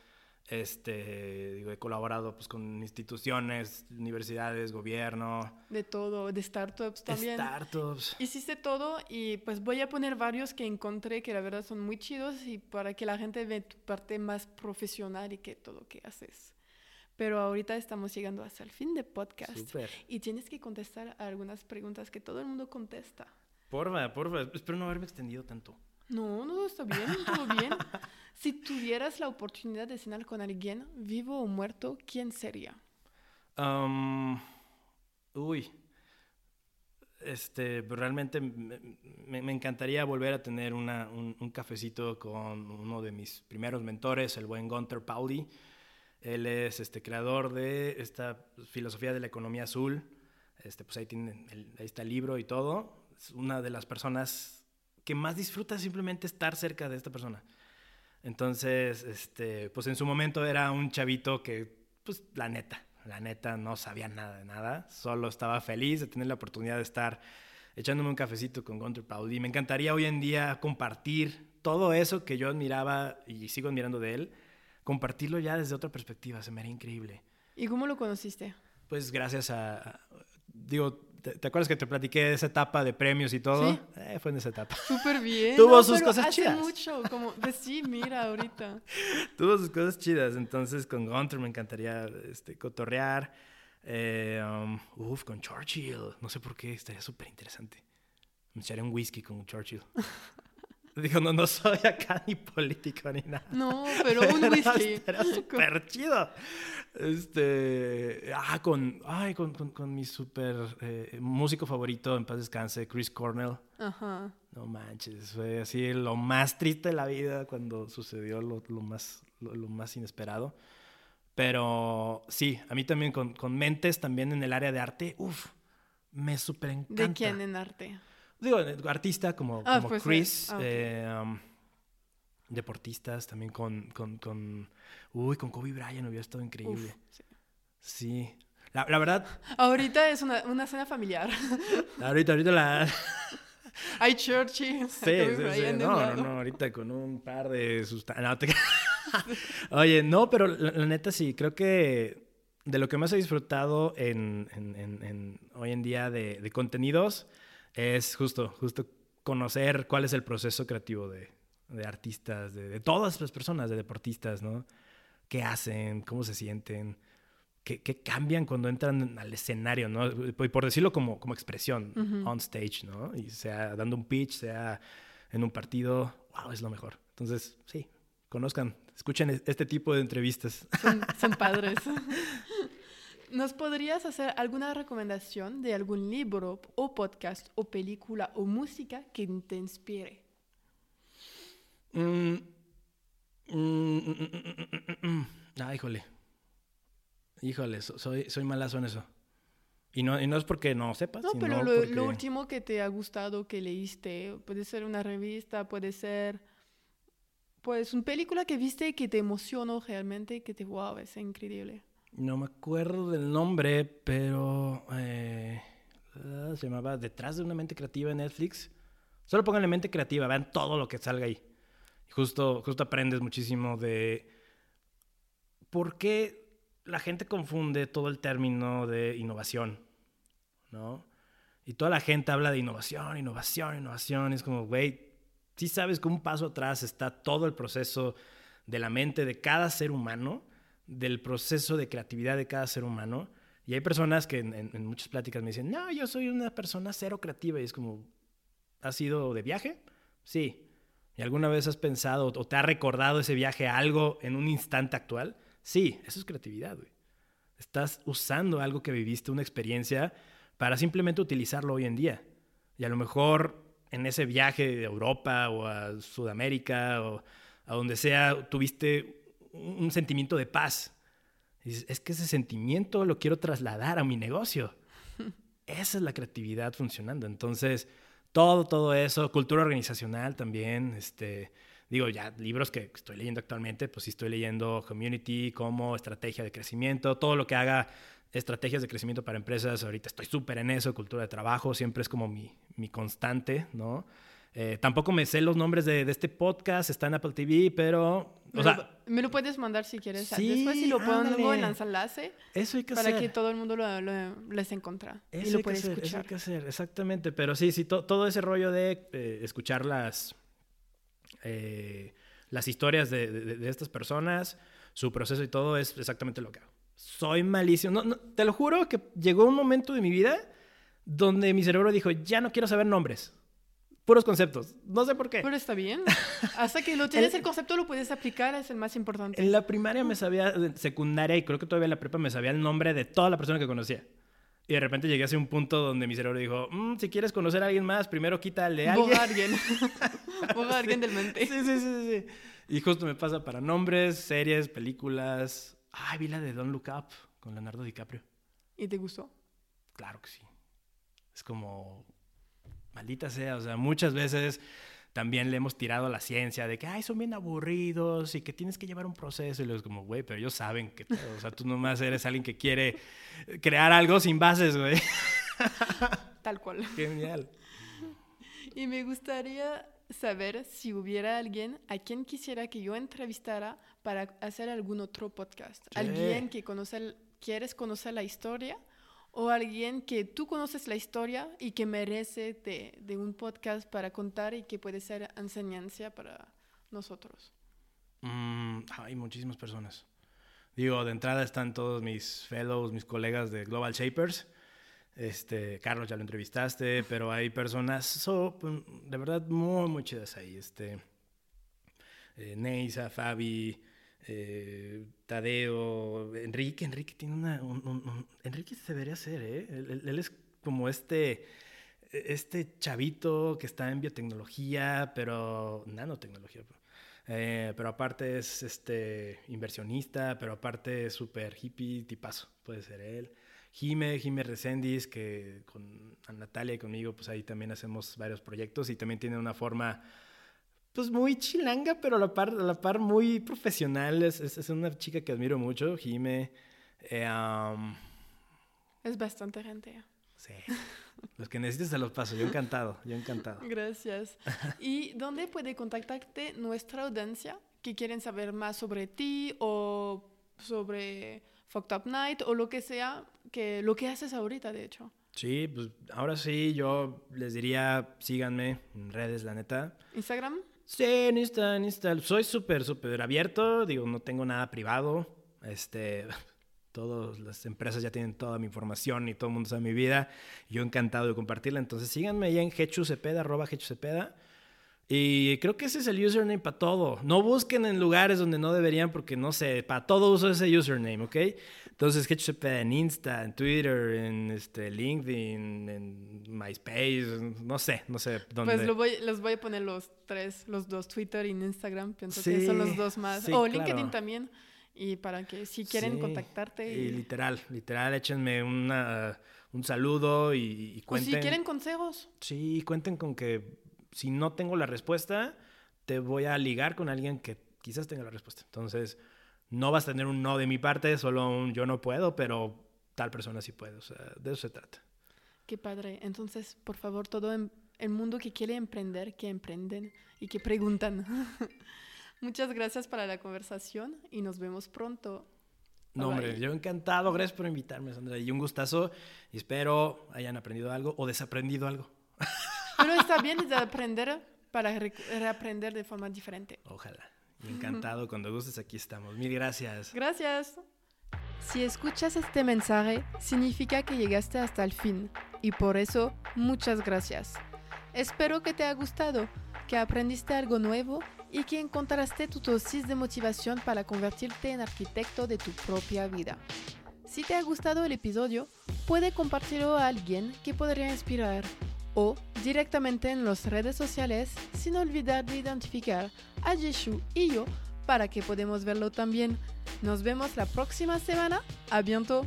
Este, digo, he colaborado pues con instituciones, universidades, gobierno, de todo de startups también startups. Hiciste todo y pues voy a poner varios que encontré que la verdad son muy chidos y para que la gente vea tu parte más profesional y que todo que haces. Pero ahorita estamos llegando hasta el fin de podcast Súper. y tienes que contestar a algunas preguntas que todo el mundo contesta. Porfa, porfa. Espero no haberme extendido tanto. No, no, está bien, todo bien. (laughs) Si tuvieras la oportunidad de cenar con alguien, vivo o muerto, ¿quién sería? Am, uy. Este, pues, realmente me, me- me encantaría volver a tener una- un, un cafecito con uno de mis primeros mentores, el buen Gunther Pauli. Él es este, creador de esta filosofía de la economía azul. Este, pues ahí, tiene el- ahí está el libro y todo. Es una de las personas que más disfruta simplemente estar cerca de esta persona. Entonces, este, pues en su momento era un chavito que, pues la neta, la neta no sabía nada de nada. Solo estaba feliz de tener la oportunidad de estar echándome un cafecito con Gunter Pauli. Me encantaría hoy en día compartir todo eso que yo admiraba y sigo admirando de él, compartirlo ya desde otra perspectiva. Se me haría increíble. ¿Y cómo lo conociste? Pues gracias a, a- digo, ¿te, te acuerdas que te platiqué de esa etapa de premios y todo? Sí. Eh, fue en esa etapa. Súper bien. Tuvo ¿no? sus Pero cosas hace chidas. mucho, como, pues sí, mira ahorita. (laughs) Tuvo sus cosas chidas. Entonces, con Gunter me encantaría este, cotorrear. Eh, um, uf, con Churchill. No sé por qué, estaría súper interesante. Me echaría un whisky con Churchill. (laughs) (laughs) Digo, no, no soy acá ni político ni nada. No, pero un (laughs) whisky. Estaría súper chido. Este. Ah, con. Ay, con, con, con mi súper eh, músico favorito, en paz descanse, Chris Cornell. Ajá. No manches, fue así lo más triste de la vida cuando sucedió lo, lo más, lo, lo más inesperado. Pero sí, a mí también con, con mentes también en el área de arte, uff, me súper encanta. ¿De quién en arte? Digo, artista como, Ah, como pues, Chris, ah, eh, um, deportistas también con, con, con, uy, con Kobe Bryant hubiera estado increíble. Uf, sí. Sí, la, la verdad, Ahorita es una, una cena familiar. (laughs) ahorita, ahorita la... (laughs) Hay Churchill. Sí, sí, sí. No, no, no, ahorita con un par de sustancias. (laughs) Oye, no, pero la, la neta sí, creo que de lo que más he disfrutado en, en- en- en- hoy en día de, de contenidos es justo, justo conocer cuál es el proceso creativo de, de artistas, de, de todas las personas, de deportistas, ¿no? ¿Qué hacen? ¿Cómo se sienten? ¿Qué, qué cambian cuando entran al escenario, ¿no? Y por decirlo como, como expresión, on stage, ¿no? Y sea dando un pitch, sea en un partido, wow, es lo mejor. Entonces, sí, conozcan, escuchen es- este tipo de entrevistas. Son, son padres. (laughs) ¿Nos podrías hacer alguna recomendación de algún libro o podcast o película o música que te inspire? Mm, mm, mm, mm. Ah, híjole. Híjole, so- soy, soy malazo en eso. Y no, y no es porque no sepas, No, sino pero lo, porque... lo último que te ha gustado, que leíste, puede ser una revista, puede ser pues una película que viste que te emocionó realmente que te wow, es increíble. No me acuerdo del nombre, pero eh, se llamaba Detrás de una mente creativa en Netflix. Solo pónganle mente creativa, vean todo lo que salga ahí. Justo, justo aprendes muchísimo de por qué la gente confunde todo el término de innovación, ¿no? Y toda la gente habla de innovación, innovación, innovación. y es como, güey, sí sabes que un paso atrás está todo el proceso de la mente de cada ser humano, del proceso de creatividad de cada ser humano. Y hay personas que en, muchas pláticas me dicen, no, yo soy una persona cero creativa. Y es como, ¿has ido de viaje? Sí. ¿Y alguna vez has pensado o te ha recordado ese viaje a algo en un instante actual? Sí, eso es creatividad. Estás usando algo que viviste, una experiencia, para simplemente utilizarlo hoy en día. Y a lo mejor en ese viaje de Europa o a Sudamérica o a donde sea, tuviste un sentimiento de paz. es que ese sentimiento lo quiero trasladar a mi negocio. (laughs) Esa es la creatividad funcionando. Entonces, todo, todo eso, cultura organizacional también, este, digo, ya libros que estoy leyendo actualmente, pues sí estoy leyendo Community, como estrategia de crecimiento, todo lo que haga estrategias de crecimiento para empresas, ahorita estoy súper en eso, cultura de trabajo, siempre es como mi, mi constante, ¿no? Eh, tampoco me sé los nombres de, de, este podcast, está en Apple TV, pero... Me, o sea, lo, me lo puedes mandar si quieres. Sí, Después si lo pongo en enlace. Eso hay que para hacer. que todo el mundo lo, lo les encuentre eso y lo hay que hacer, escuchar. Eso hay que hacer, exactamente. Pero sí, sí, to, todo ese rollo de eh, escuchar las, eh, las historias de, de, de, estas personas, su proceso y todo es exactamente lo que hago. Soy malísimo. No, no, te lo juro que llegó un momento de mi vida donde mi cerebro dijo, ya no quiero saber nombres puros conceptos. No sé por qué. Pero está bien. (laughs) Hasta que lo tienes el, el, concepto lo puedes aplicar, es el más importante. En la primaria me sabía, secundaria y creo que todavía en la prepa me sabía el nombre de toda la persona que conocía. Y de repente llegué a un punto donde mi cerebro dijo, mmm, si quieres conocer a alguien más, primero quítale a alguien. (laughs) Boga a alguien. Boga a alguien del mente. Sí, sí, sí, sí. Y justo me pasa para nombres, series, películas. Ay, vi la de Don't Look Up con Leonardo DiCaprio. ¿Y te gustó? Claro que sí. Es como maldita sea, o sea, muchas veces también le hemos tirado a la ciencia de que, ay, son bien aburridos y que tienes que llevar un proceso. Y luego es como, güey, pero ellos saben que, o sea, tú nomás eres alguien que quiere crear algo sin bases, güey. (laughs) Tal cual. Genial. Y me gustaría saber si hubiera alguien a quien quisiera que yo entrevistara para hacer algún otro podcast. Sí. Alguien que conoce, quieres conocer la historia o alguien que tú conoces la historia y que merece de, de, un podcast para contar y que puede ser enseñanza para nosotros? Mm, hay muchísimas personas. Digo, de entrada están todos mis fellows, mis colegas de Global Shapers. Este, Carlos ya lo entrevistaste, pero hay personas so, de verdad muy, muy chidas ahí. Este, eh, Neisa, Fabi, eh, Tadeo, Enrique, Enrique tiene una, un, un, un, Enrique se debería ser, ¿eh? Él, es como este, este chavito que está en biotecnología, pero nanotecnología, eh, pero aparte es este inversionista, pero aparte es súper hippie, tipazo, puede ser él. Jime, Jime Recendis, que con Natalia y conmigo, pues ahí también hacemos varios proyectos y también tiene una forma pues muy chilanga, pero a la par, a la par muy profesional. Es, es, es una chica que admiro mucho, Jime. Eh, um... Es bastante gente. Sí. Los que necesites se los paso. Yo encantado, yo encantado. Gracias. (laughs) ¿Y dónde puede contactarte nuestra audiencia que quieren saber más sobre ti o sobre Fucked Up Night o lo que sea, que lo que haces ahorita, de hecho? Sí, pues ahora sí, yo les diría, síganme en redes, la neta. ¿Instagram? Sí, en Insta, en Insta. Soy súper, súper abierto. Digo, no tengo nada privado. Este, (laughs) todas las empresas ya tienen toda mi información y todo el mundo sabe mi vida. Yo encantado de compartirla. Entonces síganme ahí en Cepeda, arroba Cepeda. Y creo que ese es el username para todo. No busquen en lugares donde no deberían porque no sé, para todo uso ese username, ¿ok? Entonces, Cepeda en Insta, en Twitter, en este, LinkedIn, en MySpace, no sé, no sé dónde. Pues lo voy, los voy a poner los tres, los dos, Twitter y Instagram. Pienso sí, que son los dos más. Sí, o claro. LinkedIn también. Y para que si quieren sí, contactarte. Y... y... literal, literal, échenme una, un saludo y, y cuenten. O si quieren consejos. Sí, cuenten con que si no tengo la respuesta, te voy a ligar con alguien que quizás tenga la respuesta. Entonces, no vas a tener un no de mi parte, solo un yo no puedo, pero tal persona sí puede. O sea, de eso se trata. Qué padre. Entonces, por favor, todo el mundo que quiere emprender, que emprenden y que preguntan. (laughs) Muchas gracias para la conversación y nos vemos pronto. No, Bye hombre, bye. yo encantado. Gracias por invitarme, Sandra. Y un gustazo. Y espero hayan aprendido algo o desaprendido algo. (laughs) Pero está bien de aprender para re reaprender de forma diferente. Ojalá. Y encantado. Cuando gustes, aquí estamos. Mil gracias. Gracias. Si escuchas este mensaje, significa que llegaste hasta el fin. Y por eso, muchas gracias. Espero que te haya gustado, que aprendiste algo nuevo y que encontraste tu dosis de motivación para convertirte en arquitecto de tu propia vida. Si te ha gustado el episodio, puede compartirlo a alguien que podría inspirar o directamente en las redes sociales sin olvidar de identificar a Jeshu y yo para que podamos verlo también. Nos vemos la próxima semana. A bientôt.